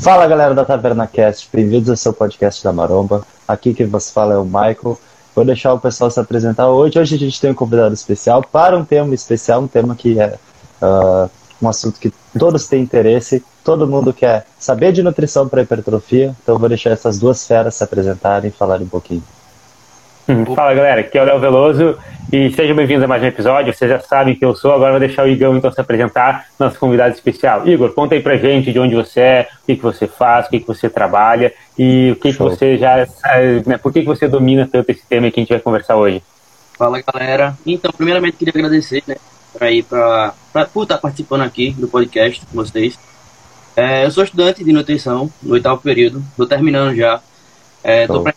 Fala galera da Taverna Cast, bem-vindos ao seu podcast da Maromba. Aqui quem você fala é o Michael. Vou deixar o pessoal se apresentar hoje. Hoje a gente tem um convidado especial para um tema especial, um tema que é uh, um assunto que todos têm interesse, todo mundo quer saber de nutrição para hipertrofia. Então vou deixar essas duas feras se apresentarem e falarem um pouquinho. Fala galera, aqui é o Léo Veloso e sejam bem-vindos a mais um episódio. Vocês já sabem que eu sou, agora vou deixar o Igão então se apresentar, nosso convidado especial. Igor, conta aí pra gente de onde você é, o que, que você faz, o que, que você trabalha e o que, que você já. Né, por que, que você domina tanto esse tema que a gente vai conversar hoje. Fala galera, então, primeiramente queria agradecer, né, pra ir pra, pra, por estar participando aqui do podcast com vocês. É, eu sou estudante de nutrição no oitavo período, tô terminando já. É, tô pra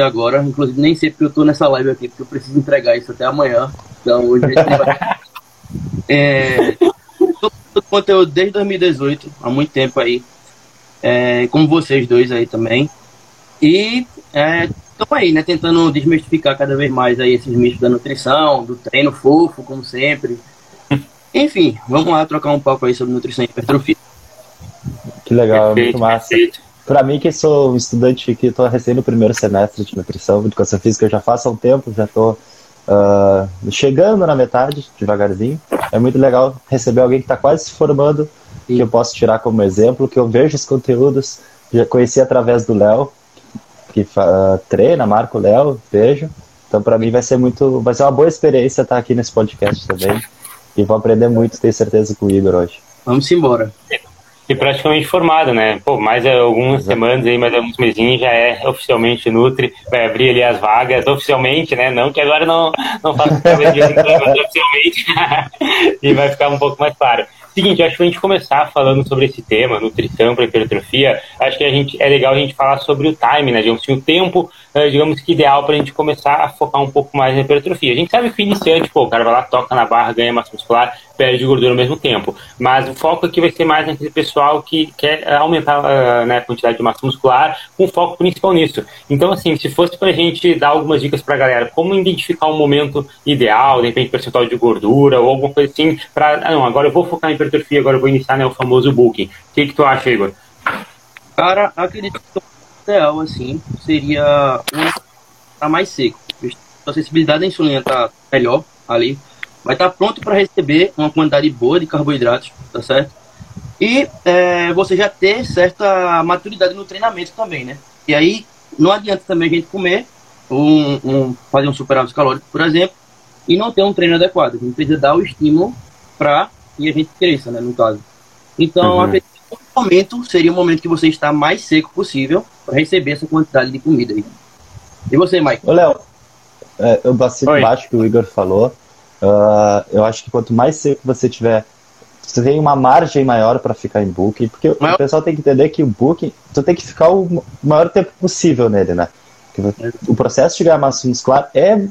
agora. Inclusive, nem sei porque eu tô nessa live aqui, porque eu preciso entregar isso até amanhã. Então, hoje a gente vai. é, tô conteúdo desde 2018, há muito tempo aí. É, como vocês dois aí também. E estamos é, aí, né? Tentando desmistificar cada vez mais aí esses mitos da nutrição, do treino fofo, como sempre. Enfim, vamos lá trocar um papo aí sobre nutrição e hipertrofia. Que legal, perfeito, muito massa. Perfeito. Para mim, que sou estudante que estou recém no primeiro semestre de nutrição, educação física, eu já faço há um tempo, já estou uh, chegando na metade, devagarzinho. É muito legal receber alguém que está quase se formando, Sim. que eu posso tirar como exemplo, que eu vejo os conteúdos, já conheci através do Léo, que uh, treina, marca o Léo, vejo. Então, para mim, vai ser muito, vai ser uma boa experiência estar aqui nesse podcast também. E vou aprender muito, tenho certeza, com o Igor hoje. Vamos embora e praticamente formado, né? Pô, mais algumas semanas aí, mais alguns mesinhos já é oficialmente Nutri, vai abrir ali as vagas oficialmente, né? Não que agora não, não faça de mas oficialmente, e vai ficar um pouco mais claro. Seguinte, acho que a gente começar falando sobre esse tema, nutrição para hipertrofia, acho que a gente, é legal a gente falar sobre o time, né? Digamos assim, o tempo, digamos que ideal para a gente começar a focar um pouco mais na hipertrofia. A gente sabe que o iniciante, pô, o cara vai lá, toca na barra, ganha massa muscular, perde gordura ao mesmo tempo. Mas o foco aqui vai ser mais naquele pessoal que quer aumentar uh, né, a quantidade de massa muscular, com foco principal nisso. Então, assim, se fosse para a gente dar algumas dicas para a galera, como identificar um momento ideal, de repente percentual de gordura ou alguma coisa assim, para, ah, não, agora eu vou focar na hipertrofia, agora eu vou iniciar né, o famoso booking. O que, que tu acha, Igor? Cara, acredito que ideal, assim, seria um mais seco. A sensibilidade da insulina tá melhor ali, vai estar tá pronto para receber uma quantidade boa de carboidratos, tá certo? E é, você já ter certa maturidade no treinamento também, né? E aí não adianta também a gente comer, um, um fazer um superávit calórico, por exemplo, e não ter um treino adequado. A gente precisa dar o estímulo para que a gente cresça, né, no caso. Então, uhum. acredito o momento seria o momento que você está mais seco possível para receber essa quantidade de comida aí. E você, Mike? Ô, Léo, é, eu bastante baixo que o Igor falou. Uh, eu acho que quanto mais seco você tiver, você tem uma margem maior para ficar em booking, porque maior... o pessoal tem que entender que o booking, tu tem que ficar o maior tempo possível nele, né? O processo de ganhar massa muscular é uh,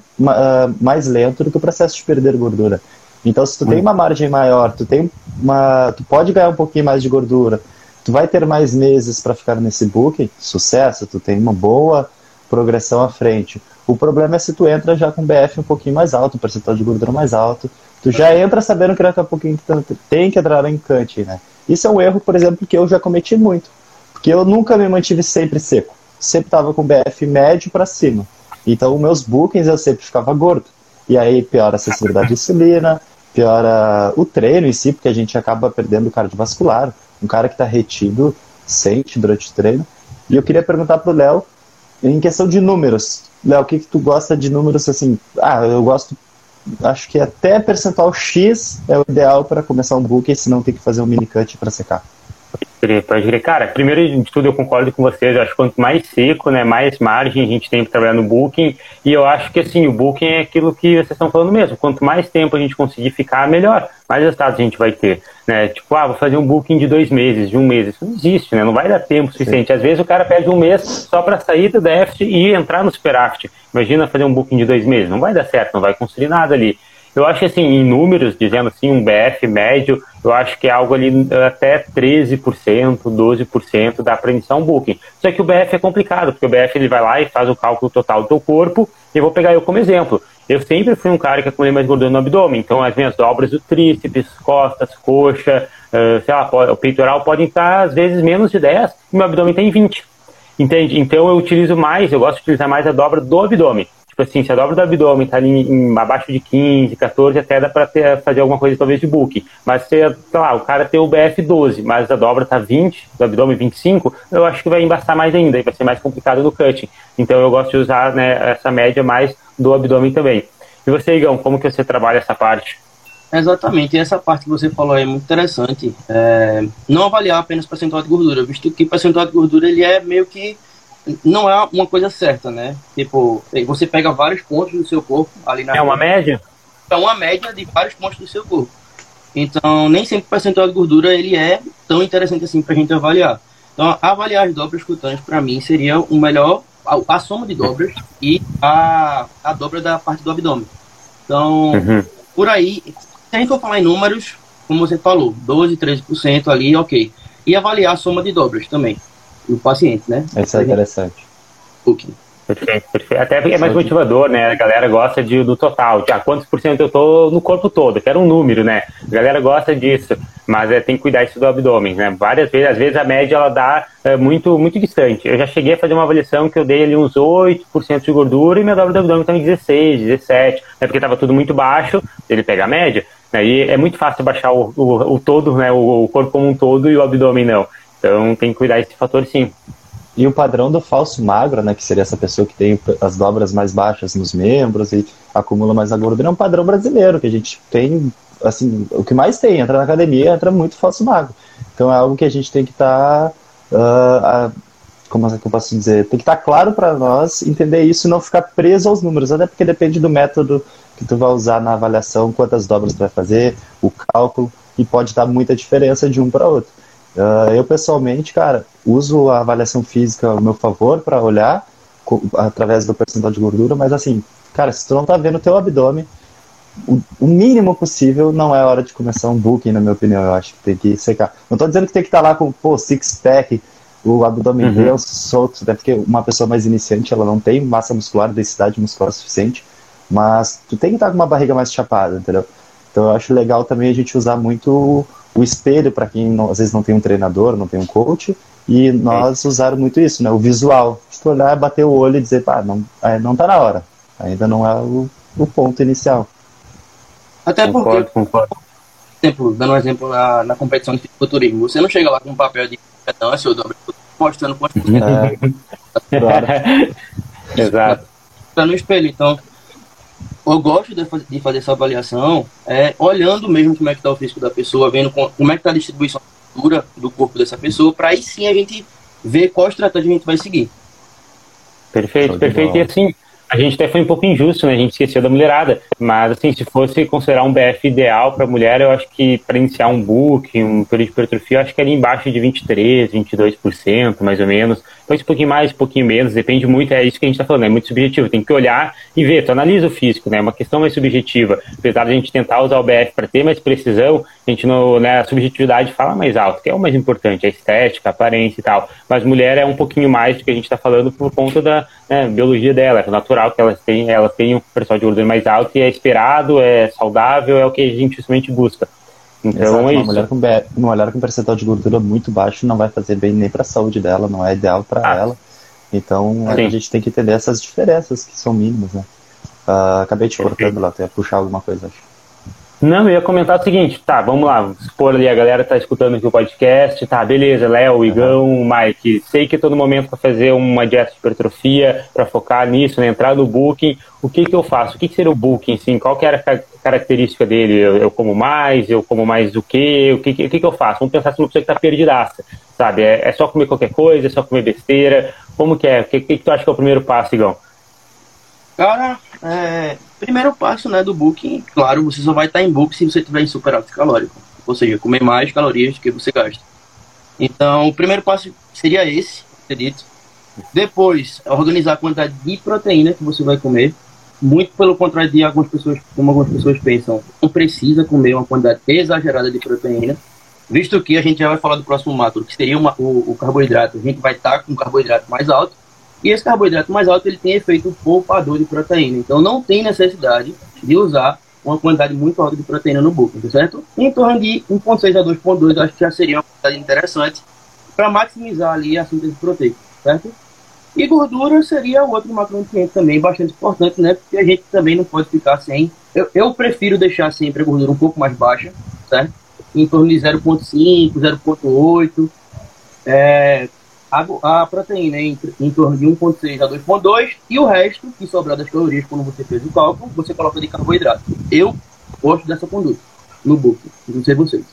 mais lento do que o processo de perder gordura. Então, se tu tem uma margem maior, tu tem uma, tu pode ganhar um pouquinho mais de gordura, tu vai ter mais meses para ficar nesse booking, sucesso, tu tem uma boa progressão à frente. O problema é se tu entra já com BF um pouquinho mais alto, percentual de gordura mais alto, tu já entra sabendo que daqui a pouquinho tu tem que entrar em cut, né? Isso é um erro, por exemplo, que eu já cometi muito. Porque eu nunca me mantive sempre seco. Sempre tava com BF médio para cima. Então, meus bookings eu sempre ficava gordo. E aí piora a sensibilidade de insulina, piora o treino em si, porque a gente acaba perdendo o cardiovascular. Um cara que está retido sente durante o treino. E eu queria perguntar pro Léo, em questão de números, Léo, o que, que tu gosta de números assim? Ah, eu gosto, acho que até percentual X é o ideal para começar um book, senão tem que fazer um mini cut para secar. Pode crer. Cara, primeiro de tudo eu concordo com vocês. Eu acho que quanto mais seco, né, mais margem a gente tem para trabalhar no booking. E eu acho que assim, o booking é aquilo que vocês estão falando mesmo. Quanto mais tempo a gente conseguir ficar, melhor. Mais resultados a gente vai ter. Né? Tipo, ah, vou fazer um booking de dois meses, de um mês. Isso não existe, né? Não vai dar tempo suficiente. Sim. Às vezes o cara perde um mês só para sair do déficit e entrar no superaft. Imagina fazer um booking de dois meses. Não vai dar certo, não vai construir nada ali. Eu acho assim, em números, dizendo assim, um BF médio, eu acho que é algo ali eh, até 13%, 12% dá para iniciar um booking. Só que o BF é complicado, porque o BF ele vai lá e faz o cálculo total do teu corpo, e eu vou pegar eu como exemplo. eu sempre fui um cara que acumulei mais gordura no abdômen. Então, as minhas dobras do tríceps, costas, coxa, uh, sei lá, o peitoral podem estar, às vezes, menos de 10 e meu abdômen tem 20. Entende? Então, eu utilizo mais, eu gosto de utilizar mais a dobra do abdômen. Tipo assim, se a dobra do abdômen está ali em, abaixo de 15, 14, até dá para fazer alguma coisa talvez de book. Mas se, sei lá, o cara tem o BF 12, mas a dobra tá 20, do abdômen 25, eu acho que vai embaçar mais ainda e vai ser mais complicado no cutting. Então eu gosto de usar né, essa média mais do abdômen também. E você, Igão, como que você trabalha essa parte? Exatamente, e essa parte que você falou é muito interessante. É, não avaliar apenas percentual de gordura, visto que percentual de gordura ele é meio que não é uma coisa certa, né? Tipo, você pega vários pontos do seu corpo ali na. É uma média? É uma média de vários pontos do seu corpo. Então, nem sempre o percentual de gordura ele é tão interessante assim para a gente avaliar. Então, avaliar as dobras cutâneas para mim seria o melhor, a, a, soma de dobras e a, a dobra da parte do abdômen. Então, uhum. por aí, se a gente for falar em números, como você falou, 12, 13% ali, ok. E avaliar a soma de dobras também do paciente, né? Isso é interessante. Okay. Perfeito, perfeito. Até porque é mais motivador, né? A galera gosta de, do total, de ah, quantos por cento eu tô no corpo todo, quero um número, né? A galera gosta disso, mas é, tem que cuidar isso do abdômen, né? Várias vezes, às vezes a média ela dá é, muito, muito distante. Eu já cheguei a fazer uma avaliação que eu dei ali uns 8% de gordura e meu dobro do abdômen estava em 16, 17, né? Porque estava tudo muito baixo, ele pega a média, né? E é muito fácil baixar o, o, o todo, né? O, o corpo como um todo e o abdômen não. Então tem que cuidar desse fator sim. E o padrão do falso magro, né, que seria essa pessoa que tem as dobras mais baixas nos membros e acumula mais a gordura, é um padrão brasileiro que a gente tem, assim, o que mais tem, entra na academia, entra muito falso magro. Então é algo que a gente tem que estar, tá, uh, como é que eu posso dizer, tem que estar tá claro para nós entender isso e não ficar preso aos números, até porque depende do método que tu vai usar na avaliação, quantas dobras tu vai fazer, o cálculo, e pode dar muita diferença de um para outro. Uh, eu pessoalmente, cara, uso a avaliação física ao meu favor para olhar através do percentual de gordura, mas assim, cara, se tu não tá vendo o teu abdômen, o, o, mínimo possível não é hora de começar um booking, na minha opinião. Eu acho que tem que secar. Não tô dizendo que tem que estar tá lá com, pô, six pack, o abdômen uhum. bem solto, até porque uma pessoa mais iniciante, ela não tem massa muscular, densidade muscular suficiente, mas tu tem que estar tá com uma barriga mais chapada, entendeu? Então eu acho legal também a gente usar muito o espelho para quem não, às vezes não tem um treinador, não tem um coach, e nós usaram muito isso, né? O visual. De olhar, bater o olho e dizer, pá, não, é, não tá na hora. Ainda não é o, o ponto inicial. Até concordo, porque, concordo. Exemplo, dando um exemplo na, na competição de fisiculturismo, você não chega lá com um papel de não, é seu dobro, mostrando quanto é, Exato. Tá no espelho, então eu gosto de, de fazer essa avaliação é, olhando mesmo como é que está o físico da pessoa, vendo como é que está a distribuição da do corpo dessa pessoa, para aí sim a gente ver qual estratégia a gente vai seguir. Perfeito, perfeito. E assim, a gente até foi um pouco injusto, né? A gente esqueceu da mulherada. Mas, assim, se fosse considerar um BF ideal para mulher, eu acho que para iniciar um book, um período de hipertrofia, eu acho que ali embaixo de 23%, 22%, mais ou menos. Então, um pouquinho mais, um pouquinho menos, depende muito, é isso que a gente está falando, é muito subjetivo. Tem que olhar e ver, tu analisa o físico, né? É uma questão mais subjetiva. Apesar de a gente tentar usar o BF para ter mais precisão, a gente, no, né, a subjetividade fala mais alto, que é o mais importante, a estética, a aparência e tal. Mas mulher é um pouquinho mais do que a gente está falando por conta da né, biologia dela, é natural que elas têm, elas têm um percentual de gordura mais alto e é esperado, é saudável, é o que a gente justamente busca. Então Exato, é uma isso. Mulher com, uma mulher com percentual de gordura muito baixo não vai fazer bem nem para a saúde dela, não é ideal para ah. ela. Então Sim. a gente tem que entender essas diferenças que são mínimas, né? Uh, acabei te cortando lá, tu ia puxar alguma coisa, acho. Não, eu ia comentar o seguinte, tá, vamos lá, supor ali, a galera tá escutando aqui o podcast, tá, beleza, Léo, Igão, uhum. Mike, sei que todo momento para fazer uma dieta de hipertrofia, para focar nisso, né, entrar no booking, o que que eu faço? O que, que seria o booking, sim? Qual que era a característica dele? Eu, eu como mais? Eu como mais do quê? O que, que, que, que eu faço? Vamos pensar se uma pessoa que tá perdidaça, sabe? É, é, só comer qualquer coisa, é só comer besteira? Como que é? O que, que, que tu acha que é o primeiro passo, Igão? Cara, é, primeiro passo né, do booking, claro, você só vai estar em book se você tiver em superávit calórico. Ou seja, comer mais calorias do que você gasta. Então, o primeiro passo seria esse, acredito. Depois, organizar a quantidade de proteína que você vai comer. Muito pelo contrário de algumas pessoas, como algumas pessoas pensam, não precisa comer uma quantidade exagerada de proteína, visto que a gente já vai falar do próximo macro, que seria uma, o, o, carboidrato. A gente vai estar com carboidrato mais alto E esse carboidrato mais alto ele tem efeito poupador de proteína. Então não tem necessidade de usar uma quantidade muito alta de proteína no booking, tá certo? Em torno de 1.6 a 2.2 acho que já seria uma quantidade interessante para maximizar ali a síntese proteica, certo? E gordura seria outro macronutriente também bastante importante, né? Porque a gente também não pode ficar sem. Eu, eu prefiro deixar sempre a gordura um pouco mais baixa, certo? Em torno de 0,5, 0,8. É, a, a proteína em, em torno de 1,6 a 2,2 e o resto, que sobrar das calorias quando você fez o cálculo, você coloca de carboidrato. Eu gosto dessa conduta no book, não sei vocês.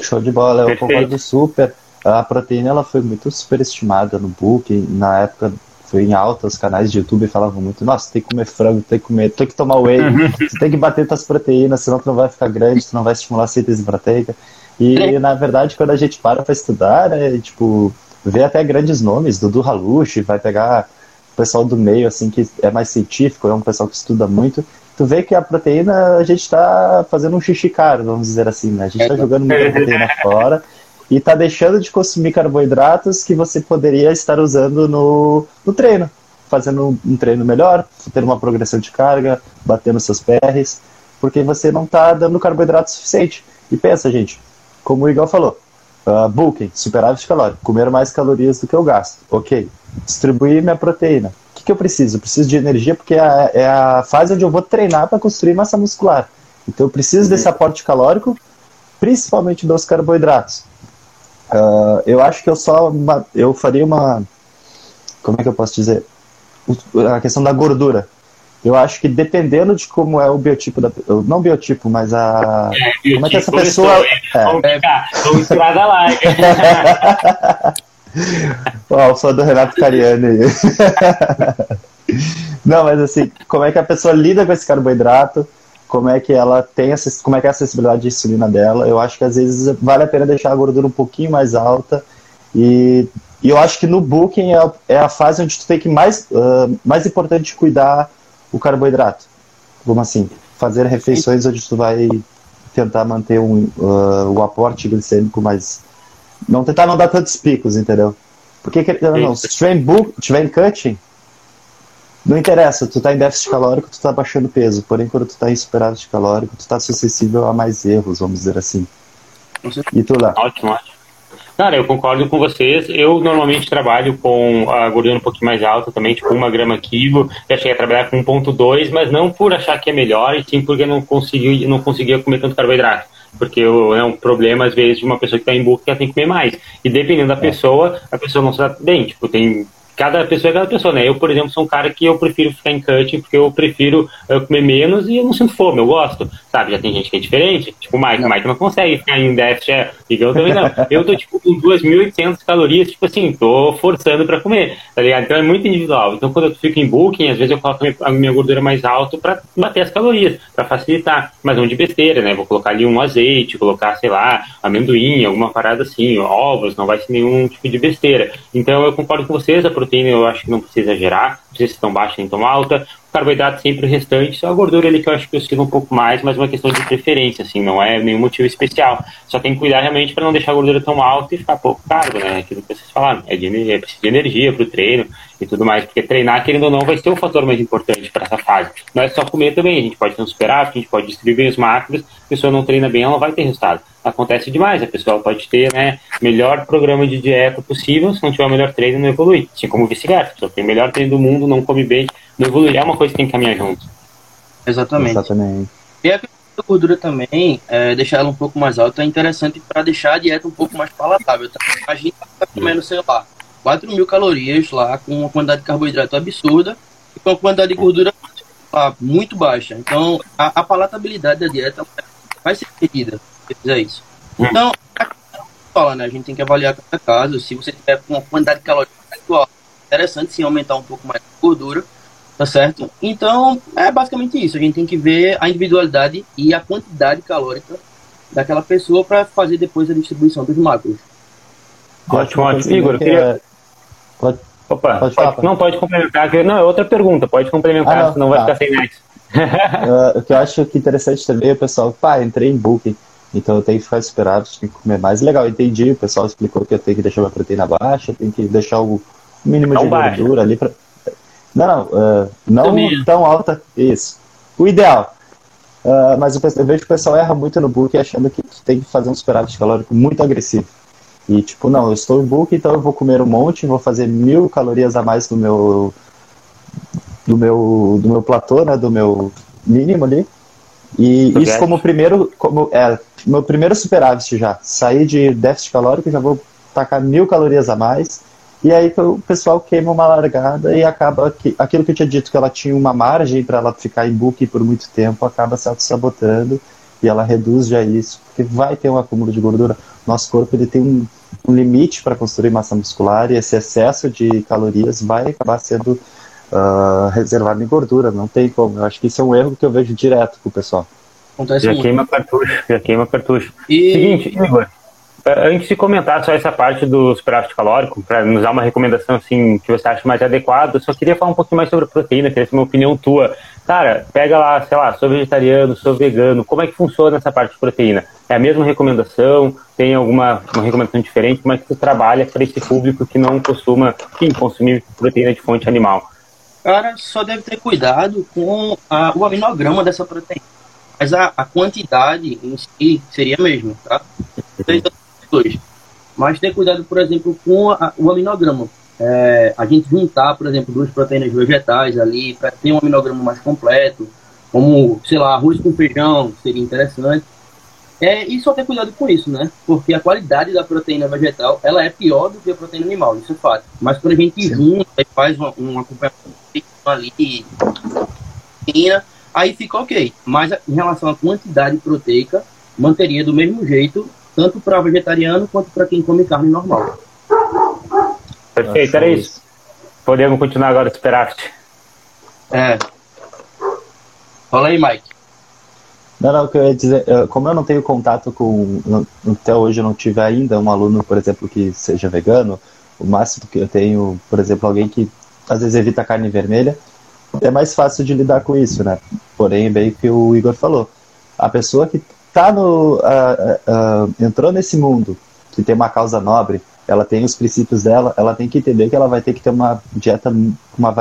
Show de bola, eu concordo super. A proteína ela foi muito superestimada no book, na época foi em alta, os canais de YouTube falavam muito, nossa, tem que comer frango, tem que comer, tem que tomar whey, uhum. você tem que bater suas proteínas, senão tu não vai ficar grande, tu não vai estimular a síntese proteica. E na verdade, quando a gente para para estudar, né, tipo, vê até grandes nomes, Dudu Halushi, vai pegar o pessoal do meio, assim, que é mais científico, é um pessoal que estuda muito, tu vê que a proteína, a gente está fazendo um xixi caro, vamos dizer assim, né? A gente está jogando muita proteína fora e está deixando de consumir carboidratos que você poderia estar usando no, no treino, fazendo um treino melhor, tendo uma progressão de carga, batendo seus PRs, porque você não está dando carboidrato suficiente. E pensa, gente, como o Igor falou, Uh, booking, superávit calórico, comer mais calorias do que eu gasto. Ok. Distribuir minha proteína. O que, que eu preciso? Eu preciso de energia porque é a, é a fase onde eu vou treinar para construir massa muscular. Então eu preciso desse aporte calórico, principalmente dos carboidratos. Uh, eu acho que eu só uma, eu faria uma como é que eu posso dizer a questão da gordura eu acho que dependendo de como é o biotipo da não biotipo, mas a é, biotipo, como é que essa pessoa é. vamos ficar, vamos tirar da live. Ó, do Renato Cariani aí. não, mas assim, como é que a pessoa lida com esse carboidrato? Como é que ela tem essa, como é que é a acessibilidade de insulina dela? Eu acho que às vezes vale a pena deixar a gordura um pouquinho mais alta e e eu acho que no booking é, é a fase onde tu tem que mais, uh, mais importante cuidar o carboidrato. Como assim? Fazer refeições onde tu vai tentar manter um, uh, o aporte glicêmico mais. Não tentar não dar tantos picos, entendeu? Porque, não, não, se tiver em, book, tiver em cutting, não interessa, tu tá em déficit calórico, tu tá baixando peso. Porém, quando tu tá em superávit calórico, tu tá suscetível a mais erros, vamos dizer assim. E tu lá? Ótimo, ótimo. Cara, eu concordo com vocês. Eu normalmente trabalho com a gordura um pouquinho mais alta também, tipo uma grama quilo. Já cheguei a trabalhar com 1.2, mas não por achar que é melhor, e sim porque não consegui, não conseguia comer tanto carboidrato. Porque é um problema, às vezes, de uma pessoa que está em bulk que ela tem que comer mais. E dependendo da é. pessoa, a pessoa não se dá bem. Tipo, tem cada pessoa é cada pessoa, né? Eu, por exemplo, sou um cara que eu prefiro ficar em cutting porque eu prefiro eu comer menos e eu não sinto fome, eu gosto, sabe? Já tem gente que é diferente, tipo o Mike, o Mike não consegue ficar em déficit, é, eu também não. Eu tô, tipo, com 2.800 calorias, tipo assim, tô forçando pra comer, tá ligado? Então é muito individual. Então quando eu fico em booking, às vezes eu coloco a minha gordura mais alta pra bater as calorias, pra facilitar, mas não de besteira, né? Vou colocar ali um azeite, colocar, sei lá, amendoim, alguma parada assim, ovos, não vai ser nenhum tipo de besteira. Então eu concordo com vocês, a proteína eu acho que não precisa exagerar, não precisa ser tão baixa nem tão alta. O carboidrato sempre o restante, só a gordura ali que eu acho que oscila um pouco mais, mas uma questão de preferência, assim, não é nenhum motivo especial. Só tem que cuidar realmente para não deixar a gordura tão alta e ficar pouco carbo, né? Aquilo que vocês falaram, é de, é preciso de energia para o treino e tudo mais, porque treinar, querendo ou não, vai ser o fator mais importante para essa fase. Não é só comer também, a gente pode ter um superávit, a gente pode distribuir os macros, a pessoa não treina bem, ela não vai ter resultado acontece demais. A pessoa pode ter né, melhor programa de dieta possível, se não tiver o melhor treino, não evolui. Assim como vice-versa. A pessoa tem o melhor treino do mundo, não come bem, não evolui. É uma coisa que tem que caminhar junto. Exatamente. Exatamente. E a gordura também, é, deixar ela um pouco mais alta, é interessante para deixar a dieta um pouco mais palatável. Tá? A gente está comendo, sei lá, 4 mil calorias lá, com uma quantidade de carboidrato absurda e com uma quantidade de gordura lá, muito baixa. Então, a, a palatabilidade da dieta vai ser perdida fizer isso. Então, fala, né? A gente tem que avaliar cada caso. Se você tiver com uma quantidade de calorias igual, é interessante sim aumentar um pouco mais a gordura, tá certo? Então, é basicamente isso. A gente tem que ver a individualidade e a quantidade calórica daquela pessoa para fazer depois a distribuição dos macros. Ótimo, ótimo. Igor, eu queria. Pode, Opa, pode, pode não pode complementar. Não, é outra pergunta, pode complementar, ah, não, senão tá. vai ficar sem net. uh, o que eu acho que interessante também é o pessoal, pá, entrei em booking. Então eu tenho que ficar esperado, tenho que comer mais. Legal, entendi. O pessoal explicou que eu tenho que deixar minha proteína baixa, tenho que deixar o, mínimo de gordura ali para não, não, uh, não tão alta. Isso. O ideal. Uh, mas eu, eu, vejo que o pessoal erra muito no book achando que tem que fazer um superávit calórico muito agressivo. E tipo, não, eu estou em book, então eu vou comer um monte, vou fazer mil calorias a mais do meu do meu do meu platô, né, do meu mínimo ali. E isso como primeiro, como é meu primeiro superávit já. Sair de déficit calórico, já vou tacar mil calorias a mais e aí o pessoal queima uma largada e acaba que aquilo que eu tinha dito que ela tinha uma margem para ela ficar em book por muito tempo acaba se auto-sabotando e ela reduz já isso, porque vai ter um acúmulo de gordura. Nosso corpo ele tem um, um limite para construir massa muscular e esse excesso de calorias vai acabar sendo uh, reservado em gordura, não tem como. Eu acho que isso é um erro que eu vejo direto com o pessoal. Acontece já muito. queima cartucho, já queima cartucho. E... Seguinte, Igor, é, antes de comentar só essa parte do superávit calórico, para nos dar uma recomendação assim que você acha mais adequada, eu só queria falar um pouquinho mais sobre proteína, queria saber uma opinião tua. Cara, pega lá, sei lá, sou vegetariano, sou vegano, como é que funciona essa parte de proteína? É a mesma recomendação? Tem alguma uma recomendação diferente? Como é que você trabalha para esse público que não costuma enfim, consumir proteína de fonte animal? Cara, só deve ter cuidado com a, o aminograma dessa proteína. Mas a, a quantidade em si seria a mesma, tá? Mas ter cuidado, por exemplo, com a, o aminograma. É, a gente juntar, por exemplo, duas proteínas vegetais ali para ter um aminograma mais completo, como, sei lá, arroz com feijão, seria interessante. É, e só ter cuidado com isso, né? Porque a qualidade da proteína vegetal, ela é pior do que a proteína animal, isso é fato. Mas quando a gente Sim. junta e faz um, um acompanhamento ali, aí fica ok. Mas em relação à quantidade proteica, manteria do mesmo jeito tanto para vegetariano quanto para quem come carne normal. Perfeito, era isso. Podemos continuar agora o Superaft. É. Fala aí, Mike. Não, não, o que eu ia dizer, como eu não tenho contato com. Até hoje eu não tive ainda um aluno, por exemplo, que seja vegano, o máximo que eu tenho, por exemplo, alguém que às vezes evita carne vermelha, é mais fácil de lidar com isso, né? Porém, bem que o Igor falou. A pessoa que tá no, uh, uh, entrou nesse mundo que tem uma causa nobre, ela tem os princípios dela, ela tem que entender que ela vai ter que ter uma dieta com uma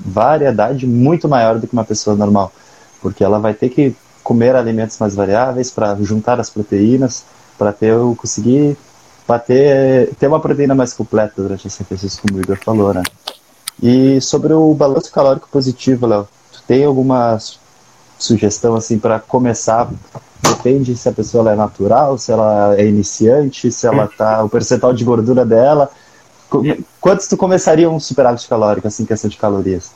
variedade muito maior do que uma pessoa normal, porque ela vai ter que comer alimentos mais variáveis para juntar as proteínas, para ter conseguir bater ter uma proteína mais completa durante esse exercício, como o Igor falou, né? E sobre o balanço calórico positivo, Léo, tu tem alguma sugestão assim para começar Depende se a pessoa é natural, se ela é iniciante, se ela tá. o percentual de gordura dela. Quantos tu começaria um superávit calórico, assim, questão de calorias?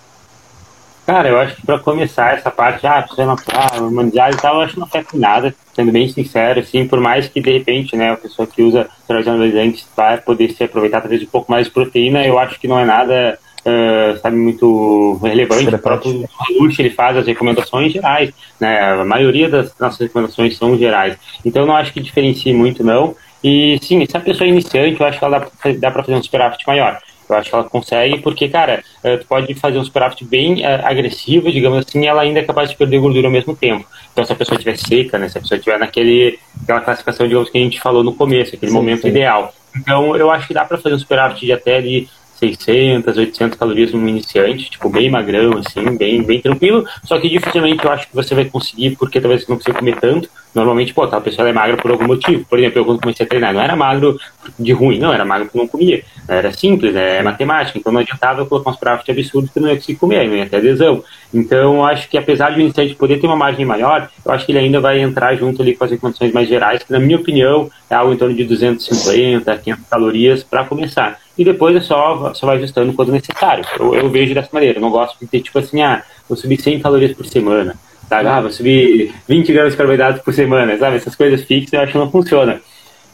Cara, eu acho que para começar essa parte, ah, precisa natural, humanidade e tal, eu acho que não afeta nada, sendo bem sincero, assim, por mais que de repente, né, a pessoa que usa esteroides anabolizantes vai poder se aproveitar talvez um pouco mais de proteína, eu acho que não é nada uh, sabe, muito relevante. O próprio ele faz as recomendações gerais, né? A maioria das nossas recomendações são gerais. Então, não acho que diferencie muito, não. E, sim, se a pessoa é iniciante, eu acho que ela dá, dá para fazer um superávit maior. Eu acho que ela consegue, porque, cara, uh, tu pode fazer um superávit bem uh, agressivo, digamos assim, e ela ainda é capaz de perder gordura ao mesmo tempo. Então, se a pessoa estiver seca, né, se a pessoa estiver naquele, aquela classificação, digamos, que a gente falou no começo, aquele sim, momento sim. ideal. Então, eu acho que dá para fazer um superávit de até ali 600, 800 calorias no iniciante, tipo, bem magrão, assim, bem, bem tranquilo. Só que dificilmente eu acho que você vai conseguir, porque talvez você não precisa comer tanto. Normalmente, pô, a pessoa é magra por algum motivo. Por exemplo, eu quando comecei a treinar, não era magro de ruim, não, era magro porque não comia. Era simples, é matemática. Então não adiantava eu colocar uns pratos absurdos que não ia conseguir comer, não ia ter adesão. Então, eu acho que apesar de o iniciante poder ter uma margem maior, eu acho que ele ainda vai entrar junto ali com as condições mais gerais, que na minha opinião é algo em torno de 250, 500 calorias para começar e depois é só, só vai ajustando quando necessário. Eu, eu vejo dessa maneira, eu não gosto de ter tipo assim, ah, vou subir 100 calorias por semana, sabe? Ah, vou subir 20 gramas de carboidrato por semana, sabe? Essas coisas fixas eu acho que não funciona.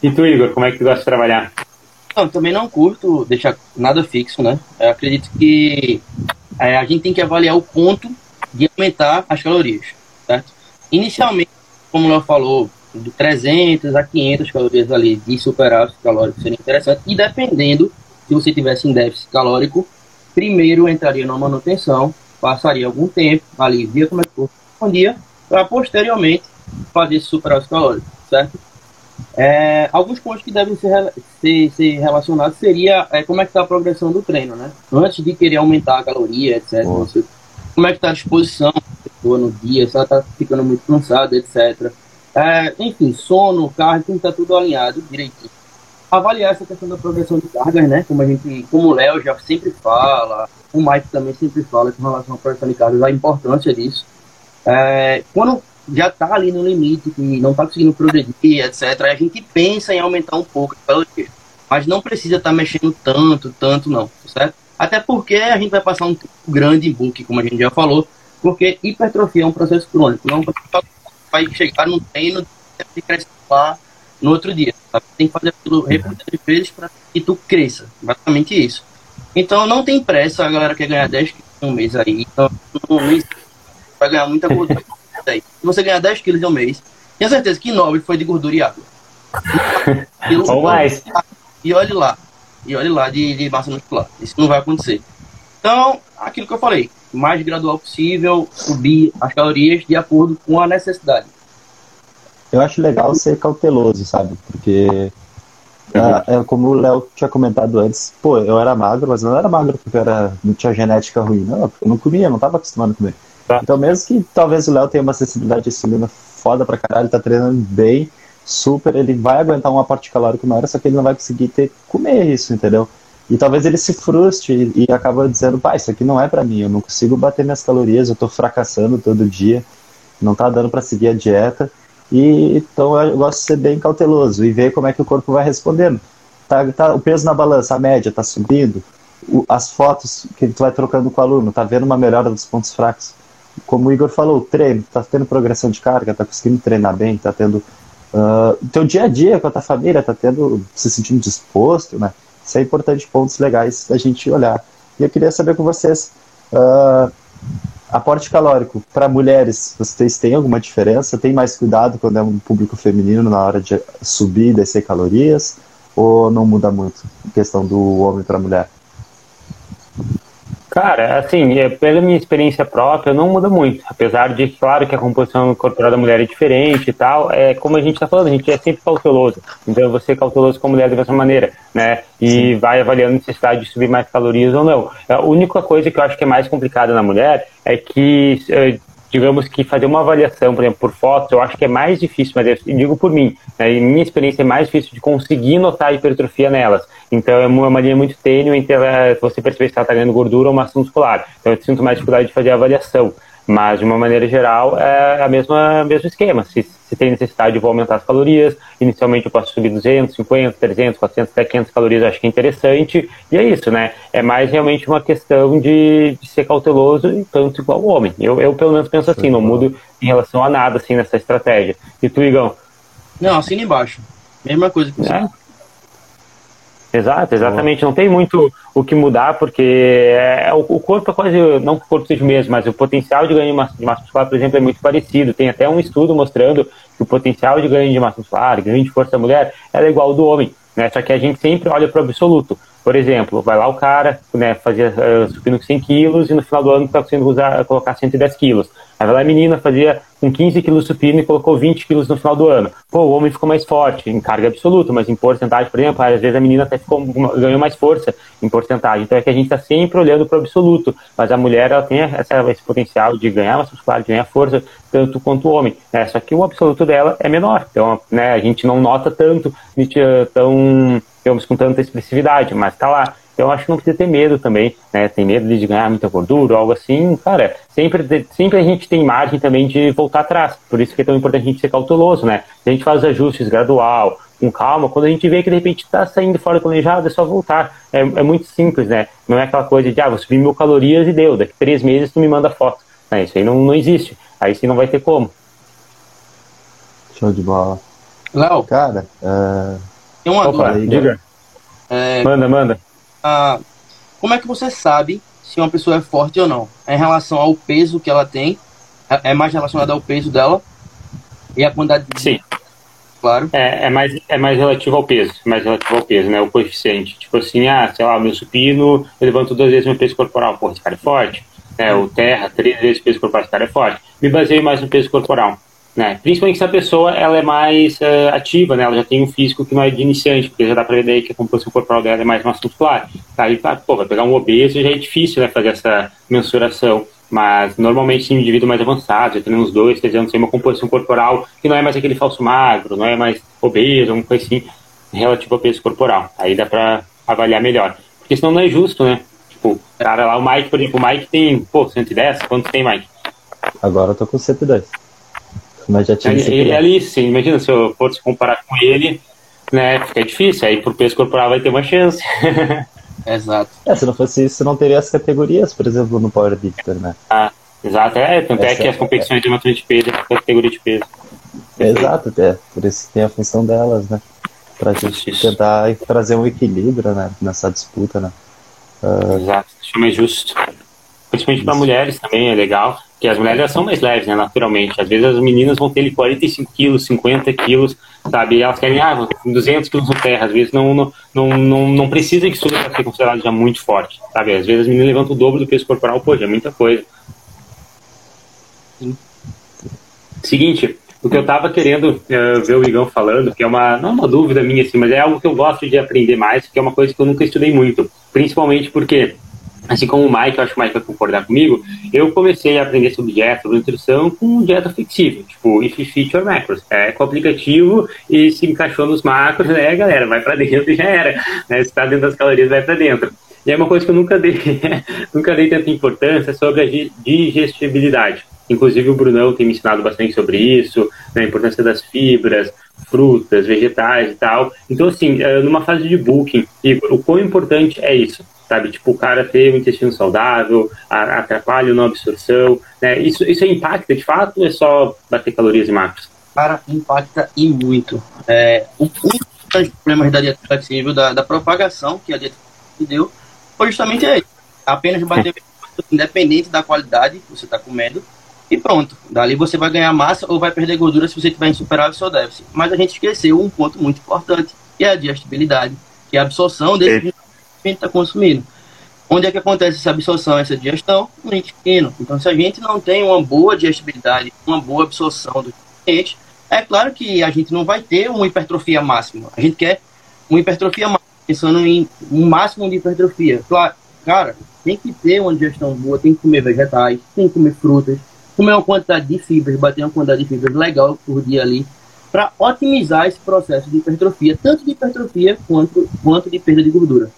E tu, Igor, como é que tu gosta de trabalhar? Não, também não curto deixar nada fixo, né? Eu acredito que é, a gente tem que avaliar o ponto de aumentar as calorias, certo? Inicialmente, como o Léo falou, de 300 a 500 calorias ali de superávit calórico seria interessante, e dependendo se você tivesse em déficit calórico, primeiro entraria na manutenção, passaria algum tempo ali, via como é que respondia, para posteriormente fazer esse superávit calórico, certo? É, alguns pontos que devem ser, ser, ser relacionados seria é, como é que está a progressão do treino, né? Antes de querer aumentar a caloria, etc. Você, como é que está a disposição da pessoa no dia, se ela está ficando muito cansada, etc. É, enfim, sono, carga, tem que estar tá tudo alinhado direitinho. Avaliar essa questão da progressão de cargas, né? Como a gente, como o Léo já sempre fala, o Mike também sempre fala com relação à progressão de cargas, a importância disso. É, quando já está ali no limite, que não está conseguindo progredir, etc. A gente pensa em aumentar um pouco mas não precisa estar tá mexendo tanto, tanto não, certo? Até porque a gente vai passar um tempo grande em book, como a gente já falou, porque hipertrofia é um processo crônico, não vai chegar no treino e crescer lá no outro dia. Sabe? Tem que fazer aquilo repetidas vezes para que tu cresça, basicamente isso. Então não tem pressa, a galera quer ganhar 10 quilos em um mês aí, então não, não vai ganhar muita gordura. Se você ganhar 10 quilos em um mês, tenha certeza que 9 foi de gordura e água. Ou mais. E olhe lá. E olhe lá de, de massa muscular. Isso não vai acontecer. Então, aquilo que eu falei, mais gradual possível, subir as calorias de acordo com a necessidade. Eu acho legal ser cauteloso, sabe? Porque, ah, é, como o Léo tinha comentado antes, pô, eu era magro, mas não era magro porque eu era, não tinha genética ruim, não, eu não comia, não estava acostumado a comer. Tá. Então, mesmo que talvez o Léo tenha uma sensibilidade de insulina foda pra caralho, tá treinando bem, super, ele vai aguentar um aporte calórico maior, só que ele não vai conseguir ter, comer isso, entendeu? E talvez ele se frustre e, e acaba dizendo, pá, isso aqui não é para mim, eu não consigo bater minhas calorias, eu tô fracassando todo dia, não tá dando para seguir a dieta. E então eu gosto de ser bem cauteloso e ver como é que o corpo vai respondendo. Tá, tá, o peso na balança, a média, tá subindo. O, as fotos que tu vai trocando com o aluno, tá vendo uma melhora dos pontos fracos como o Igor falou, treino, tá tendo progressão de carga, tá conseguindo treinar bem, tá tendo uh, teu dia a dia com a tua família, tá tendo, se sentindo disposto, né? Isso é importante, pontos legais da gente olhar. E eu queria saber com vocês, uh, aporte calórico para mulheres, vocês têm alguma diferença? Tem mais cuidado quando é um público feminino na hora de subir e descer calorias? Ou não muda muito a questão do homem para mulher? Cara, assim, é, pela minha experiência própria, não muda muito. Apesar de, claro, que a composição corporal da mulher é diferente e tal, é como a gente está falando, a gente é sempre cauteloso. Então, você é cauteloso com a mulher da mesma maneira, né? E Sim. vai avaliando a necessidade de subir mais calorias ou não. A única coisa que eu acho que é mais complicada na mulher é que é, digamos que fazer uma avaliação, por exemplo, por fotos, eu acho que é mais difícil, mas eu digo por mim, né, minha experiência é mais difícil de conseguir notar a hipertrofia nelas. Então é uma linha muito tênue entre ela, você perceber se ela está ganhando gordura ou massa muscular. Então eu sinto mais dificuldade de fazer a avaliação. Mas, de uma maneira geral, é a mesma mesmo esquema. Se, se tem necessidade, eu vou aumentar as calorias. Inicialmente, eu posso subir 200, 50, 300, 400, até 500 calorias. Eu acho que é interessante. E é isso, né? É mais realmente uma questão de, de ser cauteloso, tanto igual o homem. Eu, eu, pelo menos, penso assim, não mudo em relação a nada, assim, nessa estratégia. E tu, Igão? Não, assina embaixo. Mesma coisa que você. É. Exato, exatamente. Não tem muito o que mudar, porque é, o, corpo é quase, não que o corpo seja o mesmo, mas o potencial de ganho de massa, de massa muscular, por exemplo, é muito parecido. Tem até um estudo mostrando que o potencial de ganho de massa muscular, ganho de força da mulher, é igual ao do homem. Né? Só que a gente sempre olha para o absoluto. Por exemplo, vai lá o cara, né, fazia uh, supino com 100 quilos e no final do ano está conseguindo usar, colocar 110 quilos. Aí vai lá a menina, fazia com 15 quilos supino e colocou 20 quilos no final do ano. Pô, o homem ficou mais forte em carga absoluta, mas em porcentagem, por exemplo, às vezes a menina até ficou, ganhou mais força em porcentagem. Então é que a gente está sempre olhando para o absoluto, mas a mulher ela tem essa, esse potencial de ganhar massa muscular, de ganhar força, tanto quanto o homem. Né? Só que o absoluto dela é menor. Então né, a gente não nota tanto, tão, digamos, com tanta expressividade, mas está lá. Então, eu acho que não precisa ter medo também, né? Tem medo de ganhar muita gordura ou algo assim, cara. Sempre, sempre a gente tem margem também de voltar atrás. Por isso que é tão importante a gente ser cauteloso, né? A gente faz ajustes gradual, com calma, quando a gente vê que de repente está saindo fora do planejado, é só voltar. É, é, muito simples, né? Não é aquela coisa de, ah, vou subir mil calorias e deu, daqui três meses tu me manda foto. Né? Isso aí não, não existe. Aí sim não vai ter como. Show de bola. Léo. Cara, uh... tem uma Opa, dúvida. Diga. É... Manda, manda ah, como é que você sabe se uma pessoa é forte ou não? É em relação ao peso que ela tem, é, é mais relacionado ao peso dela e a quantidade de. Sim. Claro. É, é, mais, é mais relativo ao peso, mais relativo ao peso, né? O coeficiente. Tipo assim, ah, sei lá, o meu supino, eu levanto duas vezes meu peso corporal. Pô, esse cara é forte. É, o terra, três vezes o peso corporal, esse cara é forte. Me baseio mais no peso corporal. Né? Principalmente se a pessoa ela é mais uh, ativa, né? Ela já tem um físico que não é de iniciante, porque já dá para ver daí que a composição corporal dela é mais muscular. Tá? E, tá, pô, vai pegar um obeso já é difícil, né? Fazer essa mensuração. Mas normalmente um indivíduo mais avançado, já tem uns dois, três anos, tem uma composição corporal que não é mais aquele falso magro, não é mais obeso, alguma coisa assim, relativo ao peso corporal. Aí dá para avaliar melhor. Porque senão não é justo, né? Tipo, cara lá, o Mike, por exemplo, o Mike tem, pô, 110? Quantos tem, Mike? Agora eu tô com 110. Mas já tinha. Ele, é ali, sim, imagina se eu fosse comparar com ele, né? Fica difícil. Aí pro peso corporal vai ter uma chance. Exato. É, se não fosse isso, não teria as categorias, por exemplo, no Powerlifter, né? Ah, exato. É, tanto é Essa, é que as competições é... de matriz de peso é categoria de peso. Exato, é. Por isso tem a função delas, né? Pra gente isso. tentar trazer um equilíbrio né, nessa disputa, né? Uh... Exato, deixa mais justo. Principalmente para mulheres também é legal, que as mulheres são mais leves, né, naturalmente. Às vezes as meninas vão ter ali 45 quilos, 50 quilos, sabe? E elas querem, ah, 200 quilos no terra. Às vezes não, não, não, não, não precisa que isso para ser considerado já muito forte, sabe? Às vezes as meninas levantam o dobro do peso corporal, pô, já é muita coisa. Seguinte, o que eu tava querendo uh, ver o Igão falando, que é uma, não é uma dúvida minha, assim, mas é algo que eu gosto de aprender mais, que é uma coisa que eu nunca estudei muito. Principalmente porque assim como o Mike, eu acho que o Mike vai concordar comigo, eu comecei a aprender sobre dieta, sobre nutrição com dieta flexível, tipo, if fit or macros. É com o aplicativo e se encaixou nos macros, né, galera, vai para dentro e já era. Né, se tá dentro das calorias, vai para dentro. E é uma coisa que eu nunca dei, nunca dei tanta importância sobre a digestibilidade. Inclusive o Brunão tem me ensinado bastante sobre isso, né, a importância das fibras, frutas, vegetais e tal. Então, assim, eh, numa fase de booking, o quão importante é isso? Sabe? Tipo, o cara ter um intestino saudável, atrapalha na absorção, né? Isso, isso impacta de fato ou é só bater calorias e macros? Cara, impacta e muito. É, um dos problemas da dieta flexível, da, da propagação que a dieta deu, foi justamente aí. Apenas bater independente da qualidade que você está comendo, e pronto. Dali você vai ganhar massa ou vai perder gordura se você tiver em superávit ou déficit. Mas a gente esqueceu um ponto muito importante, que é a digestibilidade, que é a absorção desse a gente está consumindo. Onde é que acontece essa absorção, essa digestão? No intestino. Então, se a gente não tem uma boa digestibilidade, uma boa absorção do nutrientes, é claro que a gente não vai ter uma hipertrofia máxima. A gente quer uma hipertrofia máxima, pensando em um máximo de hipertrofia. Claro, cara, tem que ter uma digestão boa, tem que comer vegetais, tem que comer frutas, comer uma quantidade de fibras, bater uma quantidade de fibras legal por dia ali, para otimizar esse processo de hipertrofia, tanto de hipertrofia quanto, quanto de perda de gordura.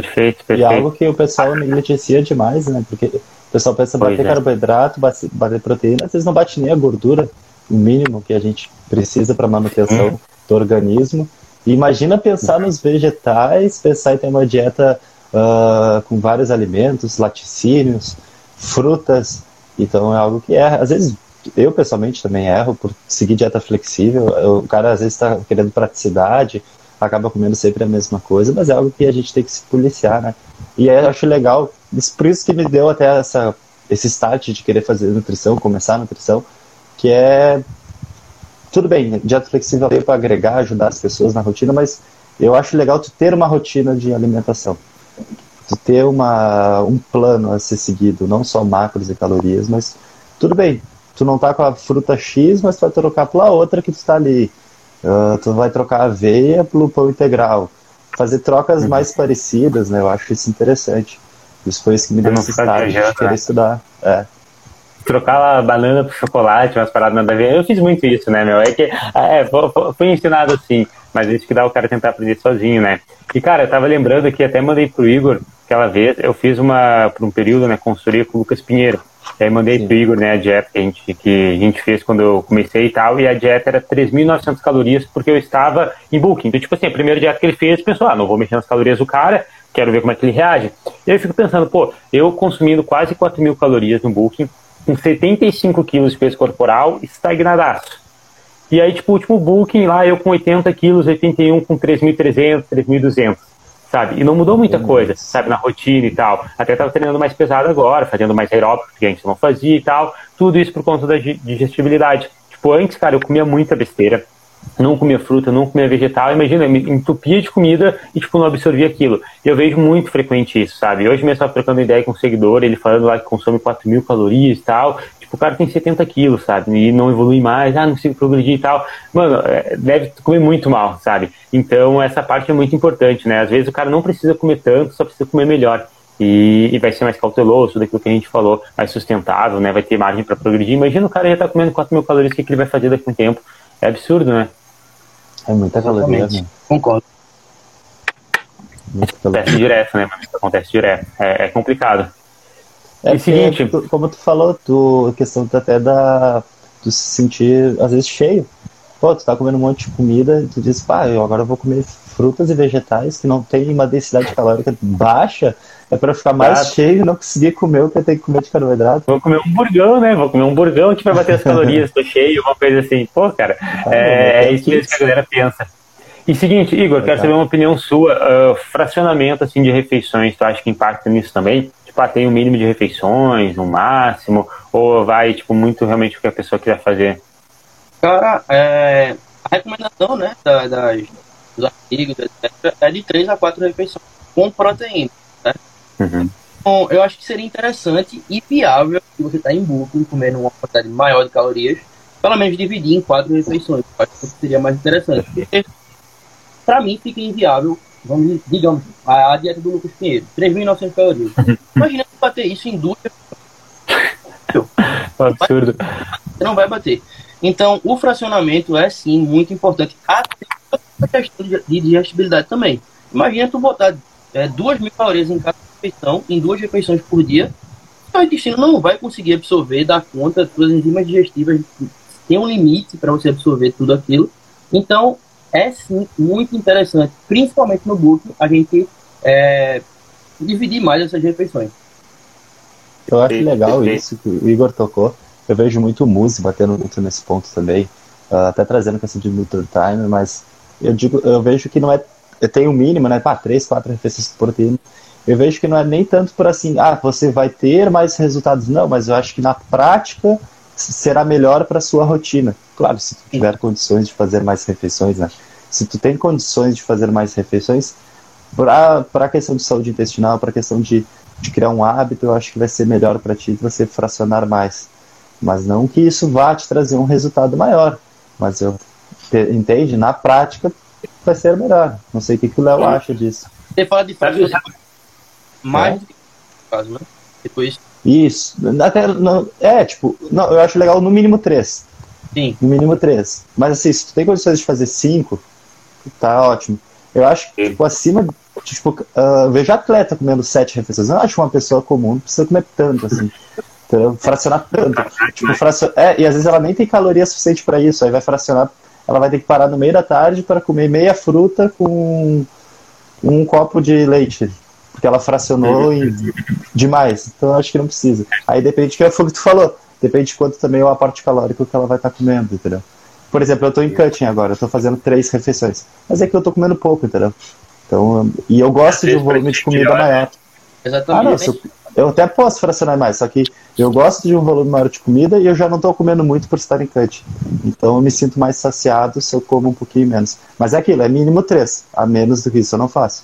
Perfeito, perfeito. E algo que o pessoal negligencia demais, né? Porque o pessoal pensa bater é. carboidrato, bater proteína, às vezes não bate nem a gordura, o mínimo que a gente precisa para manutenção hum. do organismo. E imagina pensar nos vegetais, pensar em ter uma dieta uh, com vários alimentos, laticínios, frutas. Então é algo que é, às vezes eu pessoalmente também erro por seguir dieta flexível. O cara às vezes está querendo praticidade, acaba comendo sempre a mesma coisa, mas é algo que a gente tem que se policiar, né? E eu acho legal, por isso que me deu até essa, esse start de querer fazer nutrição, começar a nutrição, que é tudo bem, dieta flexível veio para agregar, ajudar as pessoas na rotina, mas eu acho legal tu ter uma rotina de alimentação. Tu ter uma, um plano a ser seguido, não só macros e calorias, mas tudo bem, tu não tá com a fruta X, mas tu vai trocar pela outra que tu está ali Uh, tu vai trocar aveia pelo pão integral. Fazer trocas uhum. mais parecidas, né? Eu acho isso interessante. Isso foi isso que me deu esse start de querer né? estudar. É. Trocar a banana por chocolate, umas paradas nada a ver. Eu fiz muito isso, né, meu? É que é, fui ensinado assim, mas isso que dá o cara tentar aprender sozinho, né? E, cara, eu tava lembrando que até mandei pro Igor aquela vez, eu fiz uma, por um período, né, consultoria com o Lucas Pinheiro. E aí mandei Sim. pro Igor, né, a dieta que a, gente, que a gente fez quando eu comecei e tal, e a dieta era 3.900 calorias porque eu estava em booking. Então, tipo assim, a primeira dieta que ele fez, pensou, ah, não vou mexer nas calorias do cara, quero ver como é que ele reage. E aí eu fico pensando, pô, eu consumindo quase 4 mil calorias no booking, com 75 quilos de peso corporal, estagnadaço. E aí, tipo, o último booking lá, eu com 80 quilos, 81 com 3.300, 3.200 sabe? E não mudou muita coisa, sabe, na rotina e tal. Até tava treinando mais pesado agora, fazendo mais aeróbico, que a gente não fazia e tal. Tudo isso por conta da digestibilidade. Tipo, antes, cara, eu comia muita besteira. Não comia fruta, não comia vegetal. Imagina, eu me entupia de comida e, tipo, não absorvia aquilo. E eu vejo muito frequente isso, sabe? Hoje mesmo estava trocando ideia com um seguidor, ele falando lá que consome 4 mil calorias e tal. Tipo, o cara tem 70 quilos, sabe? E não evolui mais, ah, não consigo progredir e tal. Mano, é, deve comer muito mal, sabe? Então, essa parte é muito importante, né? Às vezes o cara não precisa comer tanto, só precisa comer melhor. E, e vai ser mais cauteloso daquilo que a gente falou, mais sustentável, né? Vai ter margem para progredir. Imagina o cara já tá comendo 4 mil calorias, o que, que ele vai fazer daqui a um tempo? É absurdo, né? É muita caloria, né? Concordo. Acontece direto, né? Acontece direto. É, é complicado. É e seguinte, tu, como tu falou, tu, a questão até da tu se sentir às vezes cheio. Pô, tu tá comendo um monte de comida e tu diz, pá, eu agora vou comer frutas e vegetais que não tem uma densidade calórica baixa, é para ficar mais Exato. cheio e não conseguir comer o que eu tenho que comer de carboidrato. Vou comer um burgão, né? Vou comer um burgão que vai bater as calorias, tô cheio, uma coisa assim. Pô, cara, ah, é, é isso mesmo que a galera pensa. E seguinte, Igor, quero saber uma opinião sua. Uh, fracionamento assim de refeições, tu acha que impacta nisso também? Tipo, ah, tem um mínimo de refeições, um máximo, ou vai, tipo, muito realmente o que a pessoa quiser fazer? Cara, é, a recomendação, né, da, das, dos artigos, etc., é de 3 a 4 refeições com proteína, né? Uhum. Então, eu acho que seria interessante e viável se você está em e comendo uma quantidade maior de calorias, pelo menos dividir em quatro refeições. Eu acho que seria mais interessante. Porque para mim fica inviável, vamos, digamos, a, a dieta do Lucas Pinheiro, 3.900 calorias. Imagina você bater isso em duas. Absurdo. Você não vai bater. Então, o fracionamento é sim muito importante, até a questão de digestibilidade também. Imagina tu botar é, 2 mil calorias em cada refeição, em duas refeições por dia, o intestino não vai conseguir absorver, dar conta, suas enzimas digestivas tem um limite para você absorver tudo aquilo. Então, é sim muito interessante, principalmente no book, a gente é, dividir mais essas refeições. Eu acho legal isso que o Igor tocou. Eu vejo muito o Muse batendo muito nesse ponto também, uh, até trazendo a questão de Nutter Time, mas eu digo, eu vejo que não é. Tem um mínimo, né? Pá, três, quatro refeições de proteína. Eu vejo que não é nem tanto por assim, ah, você vai ter mais resultados, não, mas eu acho que na prática será melhor para sua rotina. Claro, se tu tiver condições de fazer mais refeições, né? Se tu tem condições de fazer mais refeições, para a questão de saúde intestinal, para a questão de, de criar um hábito, eu acho que vai ser melhor para ti você fracionar mais. Mas não que isso vá te trazer um resultado maior. Mas eu te, entende? Na prática vai ser melhor. Não sei o que, que o Léo acha disso. Você fala de fracionar mais é. do que caso, né? Depois isso. Até, não, é, tipo, não, eu acho legal no mínimo três. Sim. No mínimo três. Mas assim, se tu tem condições de fazer cinco, tá ótimo. Eu acho que, tipo, acima. Tipo, uh, vejo atleta comendo sete refeições. Eu acho uma pessoa comum, não precisa comer tanto, assim. Entendeu? Fracionar tanto. Tipo, fracion... É, e às vezes ela nem tem caloria suficiente para isso. Aí vai fracionar. Ela vai ter que parar no meio da tarde para comer meia fruta com um copo de leite porque ela fracionou em, demais. Então eu acho que não precisa. Aí depende do que foi o que tu falou. Depende de quanto também é o aporte calórico que ela vai estar tá comendo, entendeu? Por exemplo, eu estou em cutting agora, eu estou fazendo três refeições. Mas é que eu estou comendo pouco, entendeu? Então, e eu gosto de um volume de comida maior. Exatamente. Ah, não, eu até posso fracionar mais, só que eu gosto de um volume maior de comida e eu já não estou comendo muito por estar em cut. Então eu me sinto mais saciado se eu como um pouquinho menos. Mas é aquilo, é mínimo três. A menos do que isso eu não faço.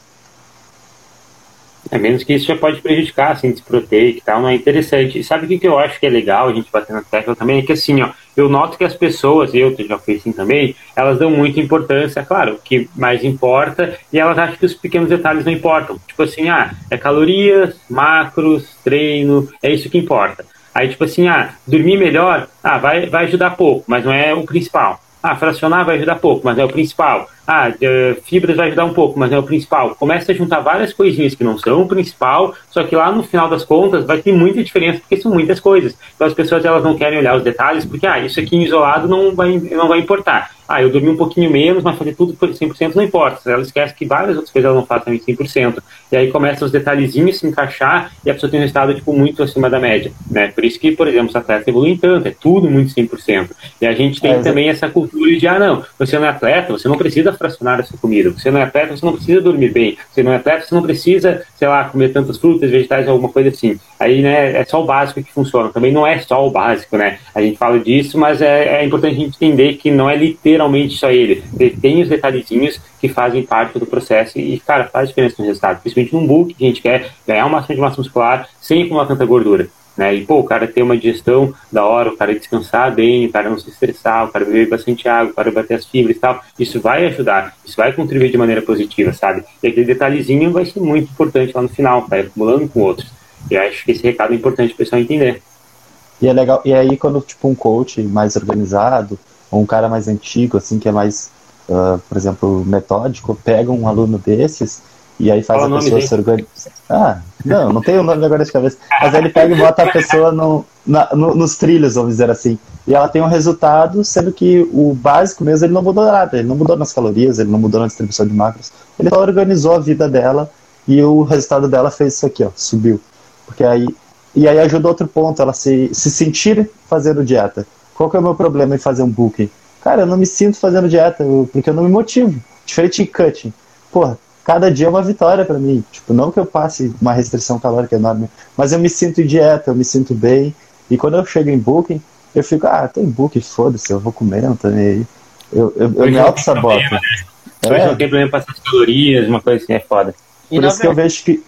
É menos que isso já pode prejudicar a síntese proteica e tal, não é interessante. E sabe o que, que eu acho que é legal a gente bater na tecla também? É que assim, ó, eu noto que as pessoas, eu já fui assim também, elas dão muita importância, claro, o que mais importa, e elas acham que os pequenos detalhes não importam. Tipo assim, ah, é calorias, macros, treino, é isso que importa. Aí, tipo assim, ah, dormir melhor, ah, vai, vai ajudar pouco, mas não é o principal. Ah, fracionar vai ajudar pouco, mas é o principal. Ah, fibras vai ajudar um pouco, mas é o principal. Começa a juntar várias coisinhas que não são o principal, só que lá no final das contas vai ter muita diferença, porque são muitas coisas. Então as pessoas elas não querem olhar os detalhes, porque ah, isso aqui isolado não vai, não vai importar. Ah, eu dormi um pouquinho menos, mas fazer tudo por 100% não importa. Ela esquece que várias outras coisas ela não faz também 100%. E aí começam os detalhezinhos se encaixar e a pessoa tem um resultado tipo, muito acima da média. Né? Por isso que, por exemplo, os atletas evoluem tanto, é tudo muito 100%. E a gente tem é, também essa cultura de, ah, não, você não é atleta, você não precisa fracionar essa comida. Você não é atleta, você não precisa dormir bem. Você não é atleta, você não precisa, sei lá, comer tantas frutas, vegetais, alguma coisa assim. Aí, né, é só o básico que funciona. Também não é só o básico, né? A gente fala disso, mas é, é importante a gente entender que não é literalmente só ele ele tem os detalhezinhos que fazem parte do processo e, cara, faz diferença no resultado. Principalmente num book que a gente quer ganhar o máximo de massa muscular sem acumular tanta gordura. Né? E, pô, o cara tem uma digestão da hora, o cara descansar bem, o cara não se estressar, o cara beber bastante água, o cara bater as fibras e tal, isso vai ajudar, isso vai contribuir de maneira positiva, sabe? E aquele detalhezinho vai ser muito importante lá no final, vai acumulando com outros. E acho que esse recado é importante o pessoal entender. E é legal, e aí quando, tipo, um coach mais organizado, ou um cara mais antigo, assim, que é mais, uh, por exemplo, metódico, pega um aluno desses e aí faz Qual a pessoa se organizar. Ah, não, não tem o nome agora de cabeça. Mas aí ele pega e bota a pessoa no, na, no, nos trilhos, vamos dizer assim. E ela tem um resultado, sendo que o básico mesmo ele não mudou nada. Ele não mudou nas calorias, ele não mudou na distribuição de macros. Ele só organizou a vida dela e o resultado dela fez isso aqui, ó, subiu. Porque aí. E aí ajuda outro ponto, ela se, se sentir fazendo dieta. Qual que é o meu problema em fazer um booking? Cara, eu não me sinto fazendo dieta, porque eu não me motivo. Diferente em cutting. Porra, cada dia é uma vitória para mim. Tipo, não que eu passe uma restrição calórica enorme, mas eu me sinto em dieta, eu me sinto bem. E quando eu chego em booking, eu fico, ah, tem booking, foda-se, eu vou comer, não também aí. Eu, eu, eu me auto-saboto. Né? Hoje é. não tem problema passar as calorias, uma coisa assim, é foda. Por e isso que eu vejo que.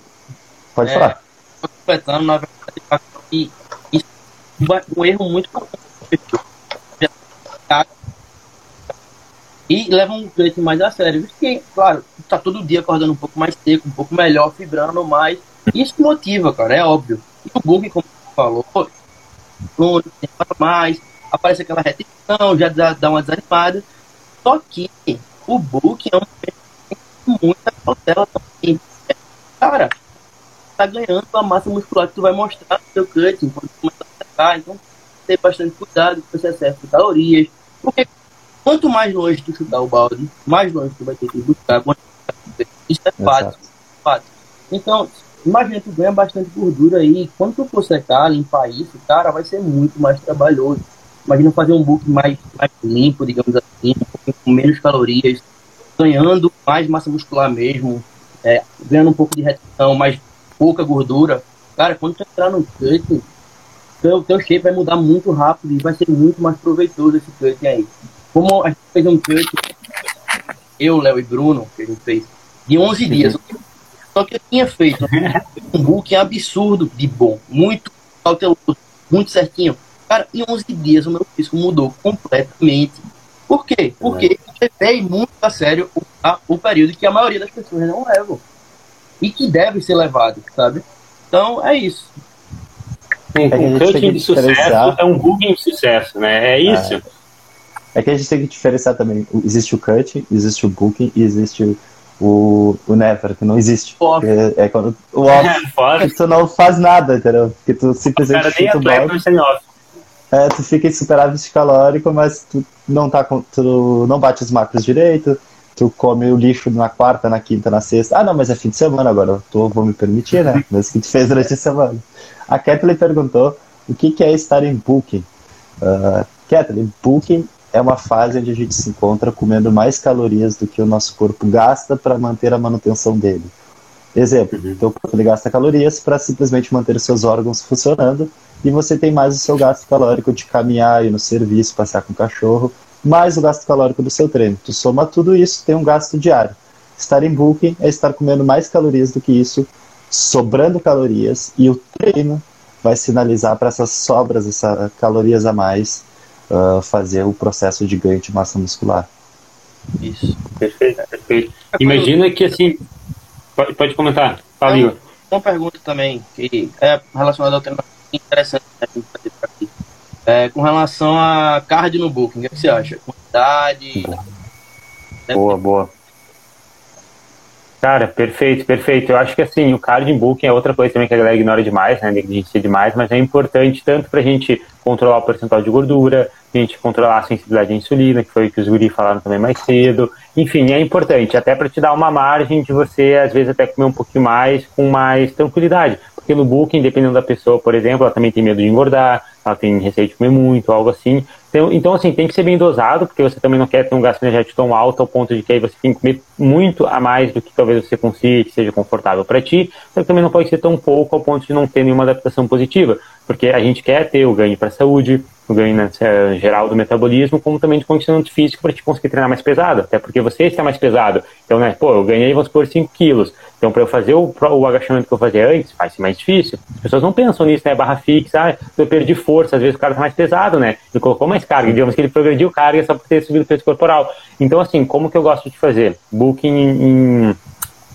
Pode é, falar. Completando, na verdade, e, isso é um erro muito e leva um treino mais a sério. Porque, claro, tá todo dia acordando um pouco mais seco, um pouco melhor, fibrando mais. Isso motiva, cara, é óbvio. E o bug, como você falou, mais, aparece aquela retenção, já dá, dá uma desanimada. Só que o book é um muita cautela também. Cara, tá ganhando a massa muscular que tu vai mostrar no teu cutting quando tu começa a atacar. Então, ter bastante cuidado com esse excesso calorias. Porque Quanto mais longe tu chutar o balde, mais longe tu vai ter que buscar. Isso é fato. fato. Então, imagina tu ganha bastante gordura aí. Quando tu for secar, limpar isso, cara, vai ser muito mais trabalhoso. Imagina fazer um book mais, mais limpo, digamos assim, com menos calorias, ganhando mais massa muscular mesmo, é, ganhando um pouco de retenção, mais pouca gordura. Cara, quando tu entrar no cut, teu, teu shape vai mudar muito rápido e vai ser muito mais proveitoso esse cut aí. Como a gente fez um cut, eu, Léo e Bruno, que a gente fez, de 11 dias. Só que eu tinha feito um book absurdo de bom, muito cauteloso, muito certinho. Cara, em 11 dias o meu físico mudou completamente. Por quê? Porque eu levei muito a sério o, a, o período que a maioria das pessoas não levam. E que deve ser levado, sabe? Então, é isso. Um, um coaching de sucesso é um booking de sucesso, né? É isso. É. É que a gente tem que diferenciar também. Existe o cut, existe o booking e existe o, o never, que não existe. É, é, quando o off, que tu não faz nada, entendeu? Que tu simplesmente o balde. É, tu fica em superávit calórico, mas tu não, tá com, tu não bate os macros direito, tu come o lixo na quarta, na quinta, na sexta. Ah, não, mas é fim de semana agora, tô, vou me permitir, né? Mesmo que tu fez durante a semana. A Kathleen perguntou o que, que é estar em booking. Uh, Kathleen, booking é uma fase onde a gente se encontra comendo mais calorias do que o nosso corpo gasta para manter a manutenção dele. Exemplo, uhum. teu corpo ele gasta calorias para simplesmente manter os seus órgãos funcionando e você tem mais o seu gasto calórico de caminhar, ir no serviço, passear com o cachorro, mais o gasto calórico do seu treino. Tu soma tudo isso, tem um gasto diário. Estar em booking é estar comendo mais calorias do que isso, sobrando calorias, e o treino vai sinalizar para essas sobras, essas calorias a mais, uh, fazer o processo de ganho de massa muscular. Isso, perfeito, perfeito. Imagina que assim. Pode, pode comentar, fala, Igor. Uma pergunta também, que é relacionada ao tema interessante né, aqui. É, com relação a card no booking, o que você acha? Quantidade. Boa, boa. Cara, perfeito, perfeito. Eu acho que assim, o card booking é outra coisa também que a galera ignora demais, né? Negligencia demais, mas é importante tanto para a gente controlar o percentual de gordura, a gente controlar a sensibilidade à insulina, que foi o que os guri falaram também mais cedo. Enfim, é importante, até para te dar uma margem de você, às vezes, até comer um pouquinho mais com mais tranquilidade. Porque no booking, dependendo da pessoa, por exemplo, ela também tem medo de engordar, ela tem receio de comer muito, algo assim. Então, então, assim, tem que ser bem dosado, porque você também não quer ter um gasto energético tão alto ao ponto de que aí você tem que comer muito a mais do que talvez você consiga que seja confortável para ti, mas também não pode ser tão pouco ao ponto de não ter nenhuma adaptação positiva, porque a gente quer ter o ganho para a saúde, o ganho né, geral do metabolismo, como também de condicionamento físico para te conseguir treinar mais pesado, até porque você está mais pesado. Então, né, pô, eu ganhei, vamos supor, 5 quilos. Então, para eu fazer o, o agachamento que eu fazia antes, vai ser mais difícil. As pessoas não pensam nisso, né? Barra fixa, ah, eu perdi força, às vezes o cara está mais pesado, né? Ele colocou mais carga, digamos que ele progrediu carga só por ter subido o peso corporal. Então, assim, como que eu gosto de fazer? Booking em,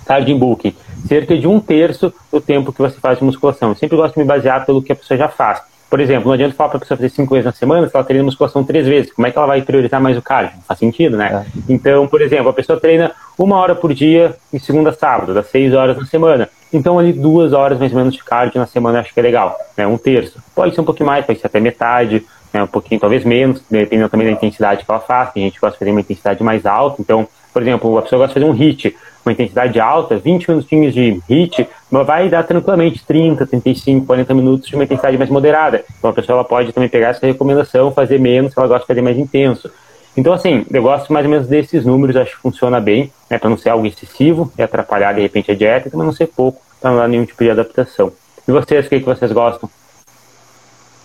tarde em booking. Cerca de um terço do tempo que você faz de musculação. Eu sempre gosto de me basear pelo que a pessoa já faz. Por exemplo, não adianta falar para a pessoa fazer cinco vezes na semana se ela treina musculação três vezes. Como é que ela vai priorizar mais o cardio? Não faz sentido, né? É. Então, por exemplo, a pessoa treina uma hora por dia em segunda a sábado, das seis horas na semana. Então, ali duas horas mais ou menos de cardio na semana, acho que é legal. Né? Um terço. Pode ser um pouquinho mais, pode ser até metade, né? um pouquinho, talvez menos, dependendo também da intensidade que ela faz. Tem gente que gosta de fazer uma intensidade mais alta. Então, por exemplo, a pessoa gosta de fazer um HIIT uma intensidade alta, 20 minutinhos de HIIT, vai dar tranquilamente 30, 35, 40 minutos de uma intensidade mais moderada. Então a pessoa ela pode também pegar essa recomendação, fazer menos, se ela gosta de fazer mais intenso. Então, assim, eu gosto mais ou menos desses números, acho que funciona bem, né, para não ser algo excessivo e atrapalhar de repente a dieta, também não ser pouco, para não dar nenhum tipo de adaptação. E vocês, o que, que vocês gostam?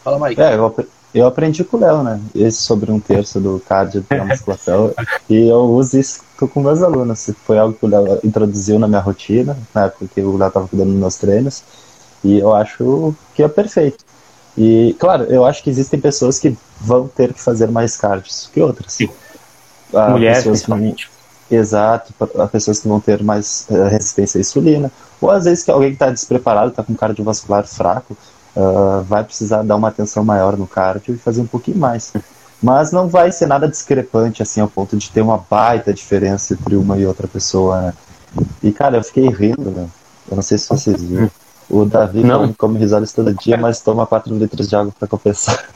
Fala, Mike. É, eu, eu aprendi com o Léo, né? Esse sobre um terço do cardio da musculação. e eu uso isso com meus alunos. Foi algo que o Léo introduziu na minha rotina, na época que o Léo estava cuidando dos meus treinos. E eu acho que é perfeito. E, claro, eu acho que existem pessoas que vão ter que fazer mais cardios que outras. Sim. Mulheres, principalmente. Exato, para pessoas que vão ter mais uh, resistência à insulina, ou às vezes que alguém que está despreparado, está com cardiovascular fraco, uh, vai precisar dar uma atenção maior no cardio e fazer um pouquinho mais. Mas não vai ser nada discrepante assim ao ponto de ter uma baita diferença entre uma e outra pessoa. Né? E cara, eu fiquei rindo, né? Eu não sei se vocês viram. O Davi não. come, come risoles todo dia, mas toma 4 litros de água para compensar.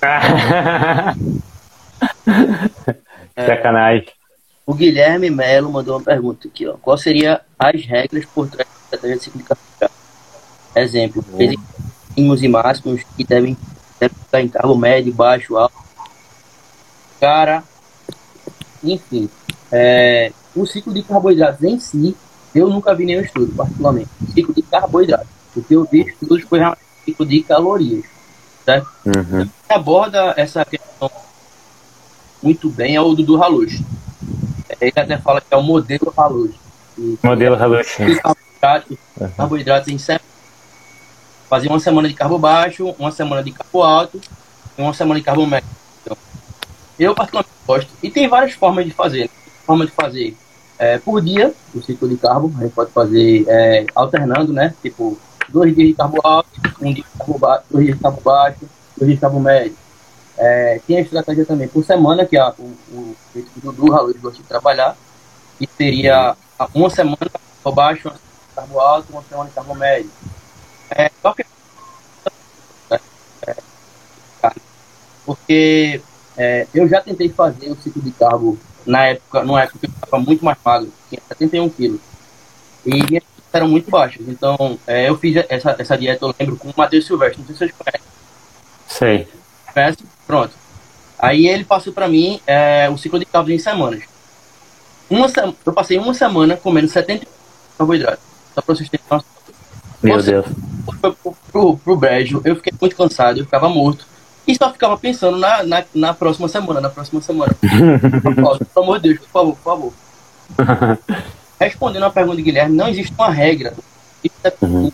Sacanagem. O Guilherme Melo mandou uma pergunta aqui, ó. Qual seria as regras por trás da estratégia de simplificação? Exemplo, mínimos e máximos que devem, devem ficar em cargo médio, baixo, alto. Cara, enfim, é, o ciclo de carboidratos em si, eu nunca vi nenhum estudo, particularmente. Ciclo de carboidratos. O que eu vi estudos foi o ciclo de calorias. Certo? Uhum. aborda essa questão muito bem é o Dudu Haluz. Ele até fala que é o modelo Haluz. Modelo Haluz. Carboidratos, carboidratos em Fazia uma semana de carbo baixo, uma semana de carbo alto e uma semana de carbo médio. Então, eu particularmente gosto. E tem várias formas de fazer. Né? Forma de fazer é, por dia, o ciclo de carbo. A gente pode fazer é, alternando, né? Tipo, dois dias de carbo alto, um dia de carbo baixo, dois dias de carbo baixo, dois dias de carbo médio. É, tem a estratégia também por semana, que é o, o que o Dudu Raul gosta de trabalhar, que seria uma semana carbo baixo, uma semana de carbo alto, uma semana de carbo médio. É, é, porque é, eu já tentei fazer o ciclo de carbo na época, numa época que eu estava muito mais magro, tinha 71 quilos. E minhas eram muito baixas. Então, é, eu fiz essa, essa dieta, eu lembro, com o Matheus Silvestre. Não sei se vocês conhecem. Sei. Conhece? Pronto. Aí ele passou para mim é, o ciclo de carbo em semanas. Uma, eu passei uma semana comendo 70 carboidratos. Só para vocês terem noção. Meu Deus. Pro, pro, pro brejo, eu fiquei muito cansado, eu ficava morto. E só ficava pensando na, na, na próxima semana, na próxima semana. Pelo amor de Deus, por favor, por favor. Respondendo a pergunta de Guilherme, não existe uma regra. Isso é uhum.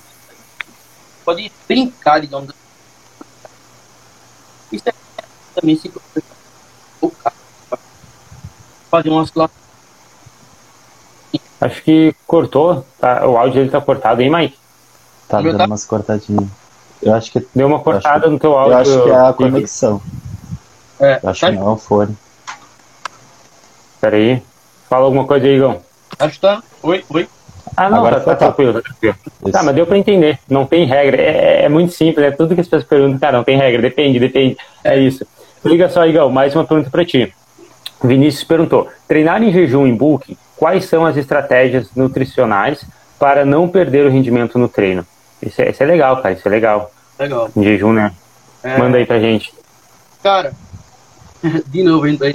Pode brincar, digamos assim. Isso é também se fazer uma oscilação. Acho que cortou, tá? o áudio dele tá cortado, hein, Mike? Tá dando tá... umas cortadinhas. Eu acho que. Deu uma cortada no teu áudio. Eu acho que é a conexão. É, eu acho tá... que não é o fone. Pera aí. Fala alguma coisa aí, Igão. Acho que tá. Oi, oi. Ah, não, Agora tá, tá, tranquilo, tá tranquilo. Tá, mas deu pra entender. Não tem regra. É, é, muito simples, é tudo que as pessoas perguntam, cara, não tem regra, depende, depende. É isso. Liga só, Igão, mais uma pergunta pra ti. Vinícius perguntou: treinar em jejum em bulk, quais são as estratégias nutricionais para não perder o rendimento no treino? Isso é, isso é legal, cara. Isso é legal. Legal. Em jejum, né? É... Manda aí pra gente. Cara, de novo, a gente vai.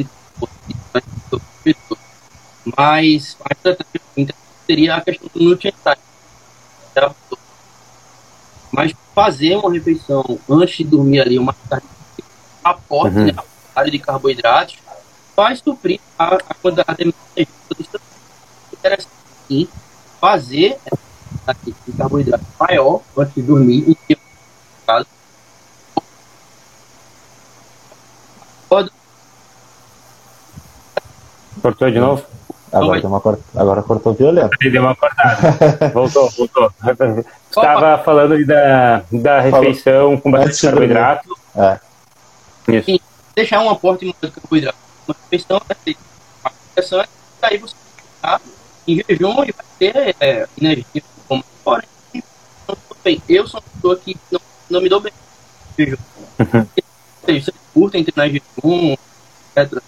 Mas a seria a questão do nutrient Mas fazer uma refeição antes de dormir ali, uma aporte uhum. né, área de carboidratos, vai suprir a, a quantidade de. Interessante fazer de carboidrato maior antes de dormir e caso Cortou de novo? Agora, uma cort... Agora cortou violento. Deu uma cortada. voltou, voltou. Estava falando da, da refeição com bastante carboidrato. É. Isso. E deixar um aporte de carboidrato. Uma refeição é a refeição é aí você está em jejum e vai ter é, energia fora. Eu sou uma pessoa que não, não me dou bem em jejum. Uhum. Você curta treinar em jejum, etc.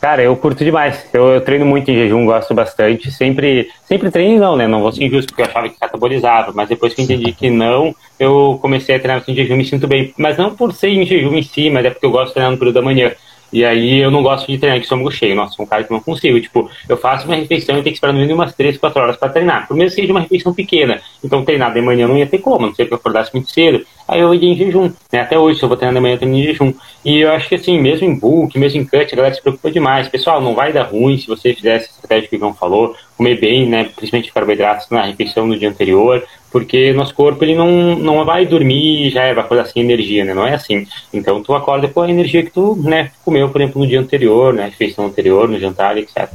Cara, eu curto demais. Eu, eu, treino muito em jejum, gosto bastante. Sempre, sempre treino não, né? Não vou ser injusto, porque eu achava que catabolizava. Mas depois que eu entendi que não, eu comecei a treinar em jejum e me sinto bem. Mas não por ser em jejum em si, mas é porque eu gosto de treinar no período da manhã. E aí eu não gosto de treinar de estômago cheio. Nossa, sou um cara que não consigo. Tipo, eu faço uma refeição e tenho que esperar no mínimo umas 3, 4 horas para treinar. Por mesmo que seja uma refeição pequena. Então treinar de manhã não ia ter como, não sei que eu acordasse muito cedo. Aí eu ia em jejum. Né? Até hoje, se eu vou treinar de manhã, eu treino em jejum. E eu acho que assim, mesmo em bulk, mesmo em cut, a galera se preocupa demais. Pessoal, não vai dar ruim se você fizer essa estratégia que o Igão falou, comer bem, né? Principalmente carboidratos na refeição no dia anterior porque nosso corpo ele não, não vai dormir e já é, vai acordar sem energia, né? Não é assim. Então tu acorda com a energia que tu, né, comeu, por exemplo, no dia anterior, né, refeição anterior, no jantar, etc.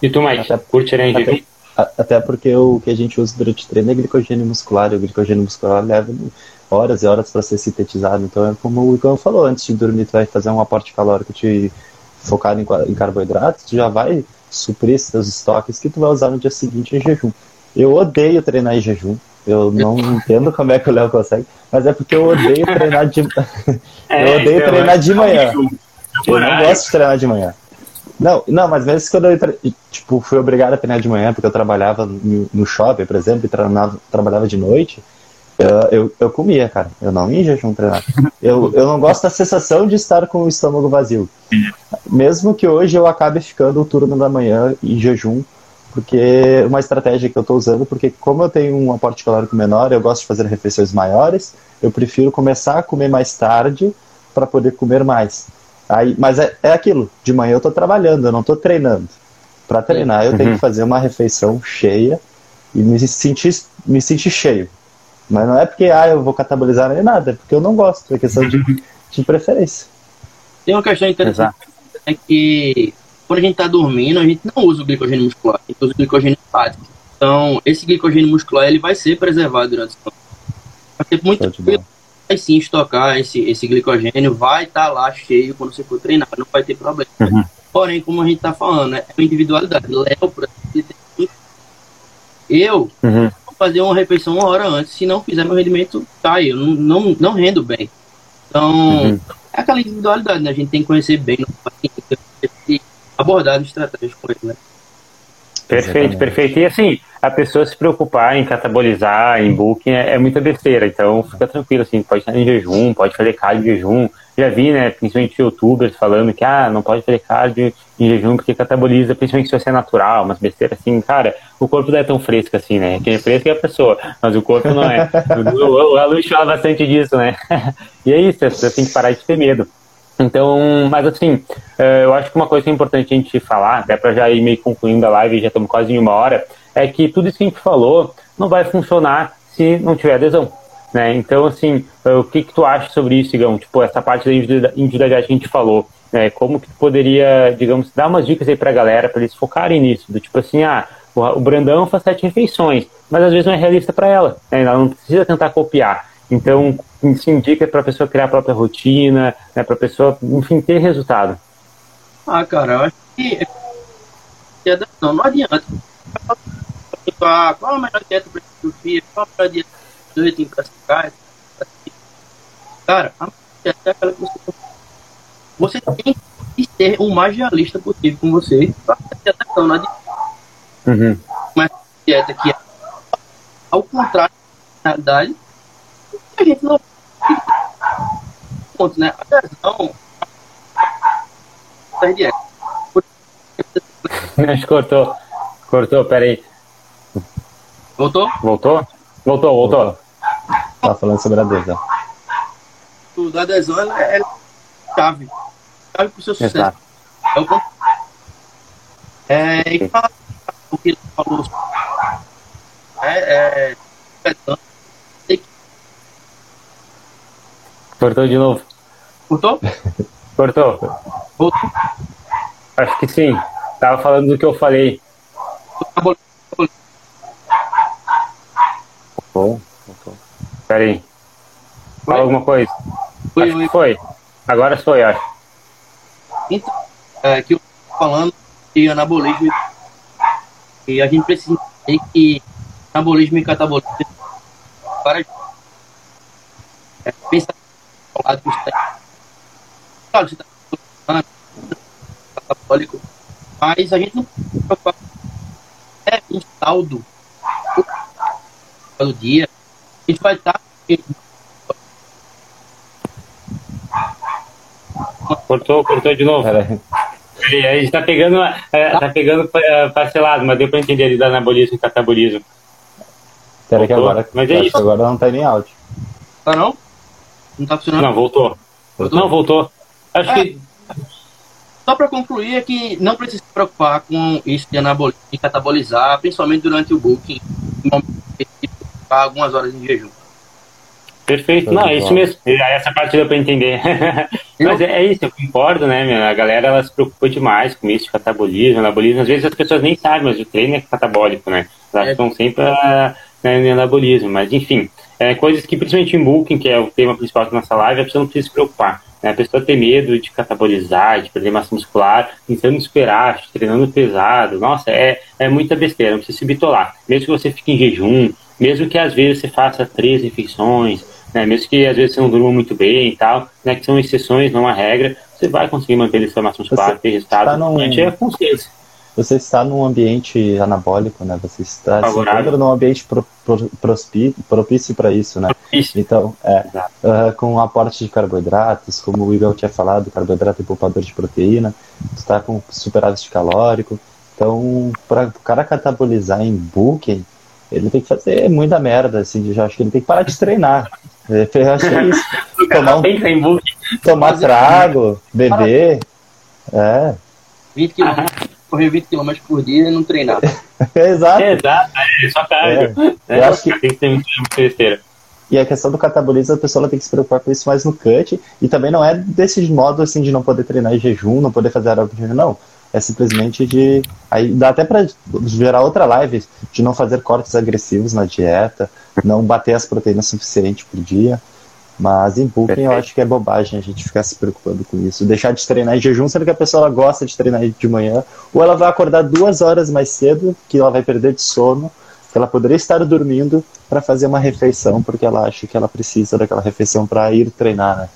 E tu, mais até, curte energia? Até, até porque o que a gente usa durante o treino é glicogênio muscular, e o glicogênio muscular leva horas e horas para ser sintetizado. Então é como o Igor falou, antes de dormir tu vai fazer um aporte calórico te focado em, em carboidratos, tu já vai suprir esses estoques que tu vai usar no dia seguinte em jejum. Eu odeio treinar em jejum. Eu não entendo como é que o Léo consegue, mas é porque eu odeio treinar de é, eu odeio então, treinar de manhã. Eu não gosto de treinar de manhã. Não, não, mas vezes quando eu tipo, fui obrigado a treinar de manhã, porque eu trabalhava no, shopping, por exemplo, e treinava, trabalhava de noite, eu, eu, eu, comia, cara. Eu não ia jejum treinar. Eu, eu não gosto da sensação de estar com o estômago vazio. Mesmo que hoje eu acabe ficando o turno da manhã em jejum, porque é uma estratégia que eu estou usando, porque como eu tenho um aporte calórico menor, eu gosto de fazer refeições maiores, eu prefiro começar a comer mais tarde para poder comer mais. Aí, mas é, é aquilo, de manhã eu estou trabalhando, eu não estou treinando. Para treinar eu uhum. tenho que fazer uma refeição cheia e me sentir, me sentir cheio. Mas não é porque ah, eu vou catabolizar nem nada, é porque eu não gosto, é questão de, de preferência. Tem uma questão interessante, Exato. é que quando a gente está dormindo, a gente não usa o glicogênio muscular, a gente usa o glicogênio hepático. Então, esse glicogênio muscular ele vai ser preservado durante o sono. Vai ser muito. Vai sim estocar esse, esse glicogênio, vai estar tá lá cheio quando você for treinar, não vai ter problema. Uhum. Porém, como a gente está falando, né, é uma individualidade. Léo, por exemplo, eu uhum. Fazer uma refeição uma hora antes, se não fizer meu rendimento cai, eu não, não, não rendo bem. Então, uhum. é aquela individualidade, né? A gente tem que conhecer bem abordado estratégico com ele, né? Perfeito, Exatamente. perfeito. E assim, a pessoa se preocupar em catabolizar, em booking, é, é muita besteira. Então, fica tranquilo, assim, pode estar em jejum, pode fazer cardio em jejum. Já vi, né, principalmente youtubers falando que, ah, não pode fazer cardio em jejum porque cataboliza, principalmente se você é natural, umas besteiras assim. Cara, o corpo não é tão fresco assim, né? Quem é fresco é a pessoa, mas o corpo não é. o, o, Luz fala bastante disso, né? e é isso, você tem que parar de ter medo. Então, mas assim, é, eu acho que uma coisa que é importante a gente falar, até para já ir meio concluindo a live, já estamos quase em uma hora, é que tudo isso que a gente falou não vai funcionar se não tiver adesão. Né? Então, assim, é, o que, que tu acha sobre isso, Igão? Tipo, essa parte da individualidade que a gente falou, né? como que tu poderia, digamos, dar umas dicas aí para a galera, para eles focarem nisso? Do tipo assim, ah, o Brandão faz sete refeições, mas às vezes não é realista para ela, né? ela não precisa tentar copiar. Então, se indica para a pessoa criar a própria rotina, né, para a pessoa, enfim, ter resultado. Ah, cara, eu acho que não, não adianta. Qual a melhor dieta para filho? Qual a melhor dieta para classificar? Cara, a melhor dieta é aquela que você você tem que ser o mais realista possível com você para ter atenção, não adianta. Uhum. Mas dieta que é ao contrário da realidade a gente não ponto, né? A adesão tá. Acho cortou. Cortou, peraí. Voltou? Voltou? Voltou, voltou. Tava falando sobre a adesão. O da adesão ela é chave. Chave pro seu sucesso. Exato. É o ponto. É, e fala o que ele falou. É, é, Cortou de novo. Cortou? Cortou. Voltou. Acho que sim. Tava falando do que eu falei. Voltou? Voltou. Peraí. Fala alguma coisa. Foi, acho foi. que foi. Agora foi, acho. Então, é, que eu tô falando de anabolismo e a gente precisa entender que anabolismo e catabolismo para é, pensar ao lado você tá- catabólico, mas a gente não pode é um saldo do dia, a gente vai estar Cortou, cortou de novo. Pera aí. E a gente tá pegando, é, tá pegando é, parcelado, mas deu pra entender ali do anabolismo e catabolismo. Pera que agora. Mas é isso. agora não tá nem áudio. Tá não? Não tá funcionando? Não, voltou. Voltou? Não, voltou. Acho É. que. Só para concluir é que não precisa se preocupar com isso de anabolismo e catabolizar, principalmente durante o booking, no momento que ficar algumas horas em jejum. Perfeito. Não, é isso mesmo. Essa parte deu pra entender. Mas é, é isso, eu concordo, né, meu? A galera ela se preocupa demais com isso, de catabolismo, anabolismo. Às vezes as pessoas nem sabem, mas o treino é catabólico, né? Elas É. estão sempre ah, né, em anabolismo. Mas, enfim, é, coisas que, principalmente em booking, que é o tema principal da nossa live, a pessoa não precisa se preocupar. né? A pessoa tem medo de catabolizar, de perder massa muscular, tentando esperar, treinando pesado. Nossa, é, é muita besteira, não precisa se bitolar. Mesmo que você fique em jejum, mesmo que às vezes você faça três refeições, né, mesmo que às vezes você não durma muito bem e tal, né, que são exceções, não a regra, você vai conseguir manter essa massa muscular, Você ter resultado. tá num- A gente é consciência. Você está num ambiente anabólico, né? Você está se encontra num ambiente pro, pro- prospi- propício para isso, né? Isso. Então, é, ah, com um aporte de carboidratos, como o Igor tinha falado, carboidrato é poupador de proteína, tu tá com superávit calórico. Então, para o cara catabolizar em booking, ele tem que fazer muita merda, assim, eu já acho que ele tem que parar de treinar. Eu acho que é isso. Tomar, um- tomar trago, beber. É, 20 km, correr 20 km por dia e não treinar. exato. Exato, é só cardio. É, eu acho que Tem que ter muita besteira. E a questão do catabolismo, a pessoa ela tem que se preocupar com isso mais no cut. E também não é desse modo assim de não poder treinar em jejum, não poder fazer aeróbico em jejum, não. É simplesmente de. Aí dá até pra gerar outra live de não fazer cortes agressivos na dieta, não bater as proteínas suficientes por dia. Mas em booking eu Perfeito. acho que é bobagem a gente ficar se preocupando com isso. Deixar de treinar em jejum, sendo que a pessoa ela gosta de treinar de manhã, ou ela vai acordar duas horas mais cedo, que ela vai perder de sono, que ela poderia estar dormindo para fazer uma refeição, porque ela acha que ela precisa daquela refeição para ir treinar, né?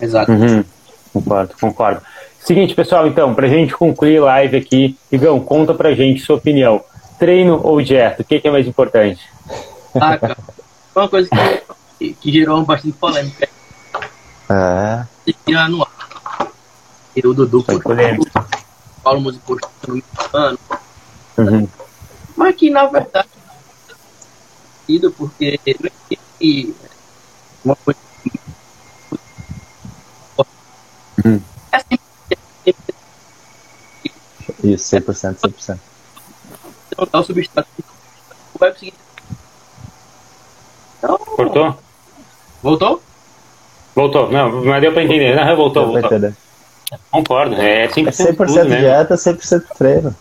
Exato. Uhum. Concordo, concordo. Seguinte, pessoal, então, pra gente concluir a live aqui, Igão, conta pra gente sua opinião. Treino ou dieta? O que, que é mais importante? Ah, cara, uma coisa que, que gerou bastante polêmica. É, E tirar no ar. E o Dudu Foi postou, polêmico. o Paulo Músico postou ano. Uhum. Mas que na verdade sido porque não existe uma coisa Uhum. é sempre, isso, 100%, 100%. não dá o substrato vai conseguir. Então, Cortou? Voltou? Voltou. Não, mas deu pra entender. Não, voltou, Deu voltou. entender. Concordo. É 100%, É 100% tudo, né? dieta, 100% treino.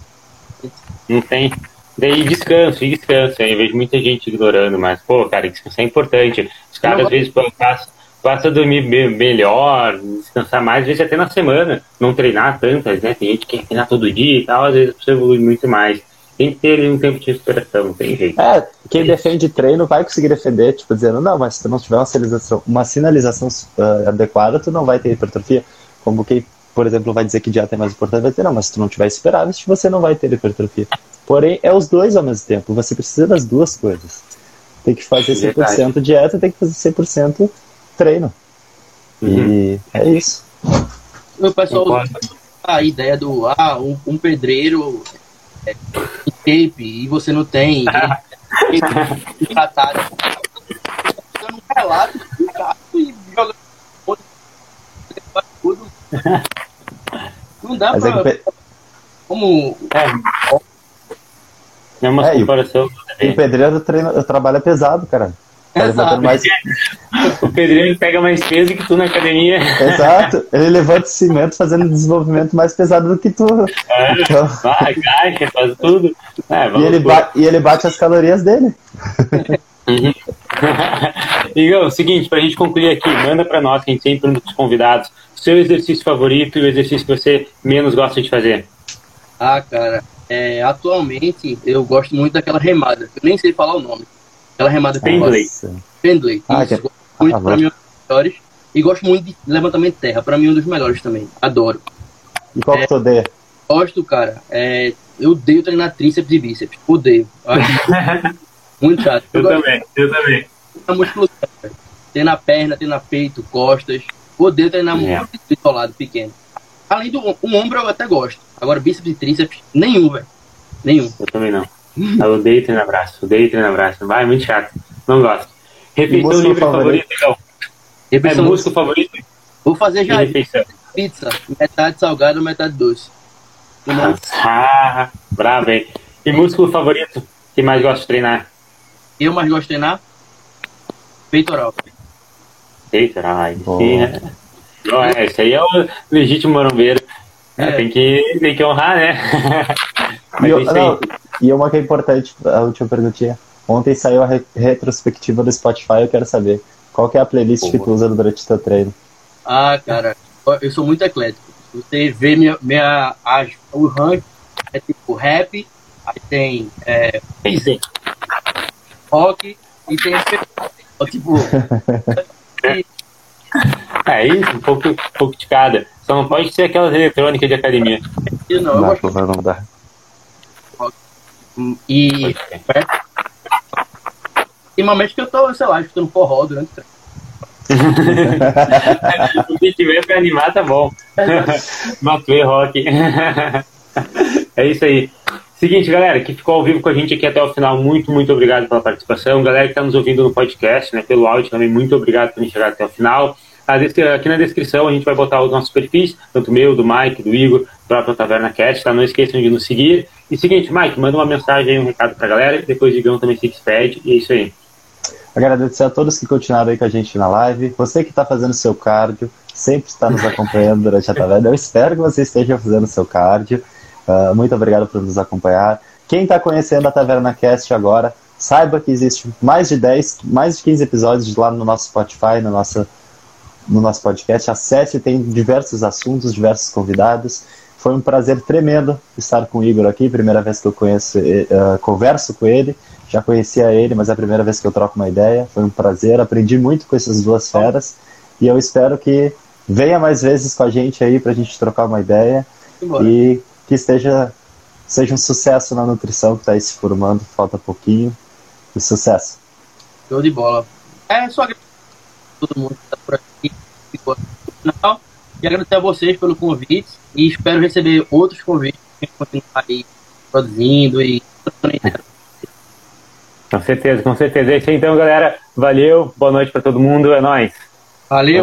Não tem. Daí descanso, descanso. Eu vejo muita gente ignorando, mas, pô, cara, descansar é importante. Os caras, às vezes, passam passa a dormir me- melhor, descansar mais, às vezes até na semana, não treinar tantas, né? Tem gente que quer treinar todo dia e tal, às vezes você evolui muito mais. Tem que ter um tempo de recuperação, não tem jeito. É, quem defende treino vai conseguir defender, tipo, dizendo, não, mas se tu não tiver uma sinalização, uma sinalização ah, adequada, tu não vai ter hipertrofia. Como quem, por exemplo, vai dizer que dieta é mais importante, vai dizer, não, mas se tu não tiver superávit, você não vai ter hipertrofia. Porém, é os dois ao mesmo tempo, você precisa das duas coisas. Tem que fazer 100% dieta, tem que fazer 100% treino. Uhum. E é isso. O pessoal, a ideia do ah, um, um pedreiro é, tape e você não tem. e, tratado. Dando um relato do gato e jogando tudo. Não dá Mas é pra. É que... Como. É. É uma é, comparação. E o pedreiro treina, trabalha pesado, cara. Tá mais... o pedreiro pega mais peso que tu na academia. Exato, ele levanta cimento fazendo desenvolvimento mais pesado do que tu. É, então... vai, caixa, faz tudo. É, e, ele e ele bate as calorias dele. Uhum. Igor, seguinte, pra gente concluir aqui, manda pra nós, quem sempre um dos convidados, seu exercício favorito e o exercício que você menos gosta de fazer. Ah, cara, é, atualmente eu gosto muito daquela remada, eu nem sei falar o nome. Aquela remada Pendley. Pendley. Ah, isso, que... muito ah, pra mim é um dos melhores. E gosto muito de levantamento de terra, pra mim é um dos melhores também. Adoro. E qual é, que tu odeia? Gosto, cara. É, eu odeio treinar tríceps e bíceps. Odeio. muito chato. Eu, eu também, eu também. A musculação, na perna, tem na peito, costas. Odeio treinar é. muito isolado, pequeno. Além do um ombro, eu até gosto. Agora, bíceps e tríceps, nenhum, velho. Nenhum. Eu também não. Eu odeio treinar braço, odeio treinar braço. Vai, é muito chato. Não gosto. Refeição livre favorito, então. Refeição é músculo favorito? Vou fazer já. Pizza. Metade salgado, metade doce. Ah, bravo, hein? E músculo favorito? Que mais gosta de treinar? Eu mais gosto de treinar? Peitoral. Peitoral, sim, né? Não, é, esse aí é o legítimo marombeiro. É. Tem, que, tem que honrar, né? Mas eu, não, e uma que é importante, a última perguntinha. Ontem saiu a re retrospectiva do Spotify, eu quero saber. Qual que é a playlist Pô. que tu usa durante o teu treino? Ah, cara, eu sou muito eclético. Você vê minha, minha a, o rank é tipo rap, aí tem é, rock e tem tipo é isso, um pouco, um pouco de cada. Só não pode ser aquelas eletrônicas de academia. Não, não, eu gosto... não dá. E. É, ultimamente que eu tô, sei lá, escutando forró durante o treino. o que tiver pra animar, tá bom. Matue rock. é isso aí. Seguinte, galera, que ficou ao vivo com a gente aqui até o final, muito, muito obrigado pela participação. Galera que está nos ouvindo no podcast, né, pelo áudio também, muito obrigado por chegar até o final. Aqui na descrição a gente vai botar os nossos perfis, tanto meu, do Mike, do Igor, do próprio Taverna Cast, tá? Não esqueçam de nos seguir. E seguinte, Mike, manda uma mensagem aí, um recado pra galera, depois o Igão também se despede, e é isso aí. Agradecer a todos que continuaram aí com a gente na live. Você que está fazendo seu cardio, sempre está nos acompanhando durante a taverna. Eu espero que você esteja fazendo seu cardio. Uh, muito obrigado por nos acompanhar. Quem está conhecendo a Taverna Cast agora, saiba que existe mais de 10, mais de 15 episódios lá no nosso Spotify, no nosso no nosso podcast. Acesse, tem diversos assuntos, diversos convidados. Foi um prazer tremendo estar com o Igor aqui, primeira vez que eu conheço, uh, converso com ele. Já conhecia ele, mas é a primeira vez que eu troco uma ideia. Foi um prazer, aprendi muito com essas duas feras. E eu espero que venha mais vezes com a gente aí para a gente trocar uma ideia. E que esteja, seja um sucesso na nutrição que está aí se formando, falta pouquinho. E sucesso. Show de bola. É só todo mundo que está por aqui final. E agradecer a vocês pelo convite e espero receber outros convites para continuar aí produzindo e com certeza, com certeza. É isso então, galera. Valeu, boa noite para todo mundo, é nóis. Valeu.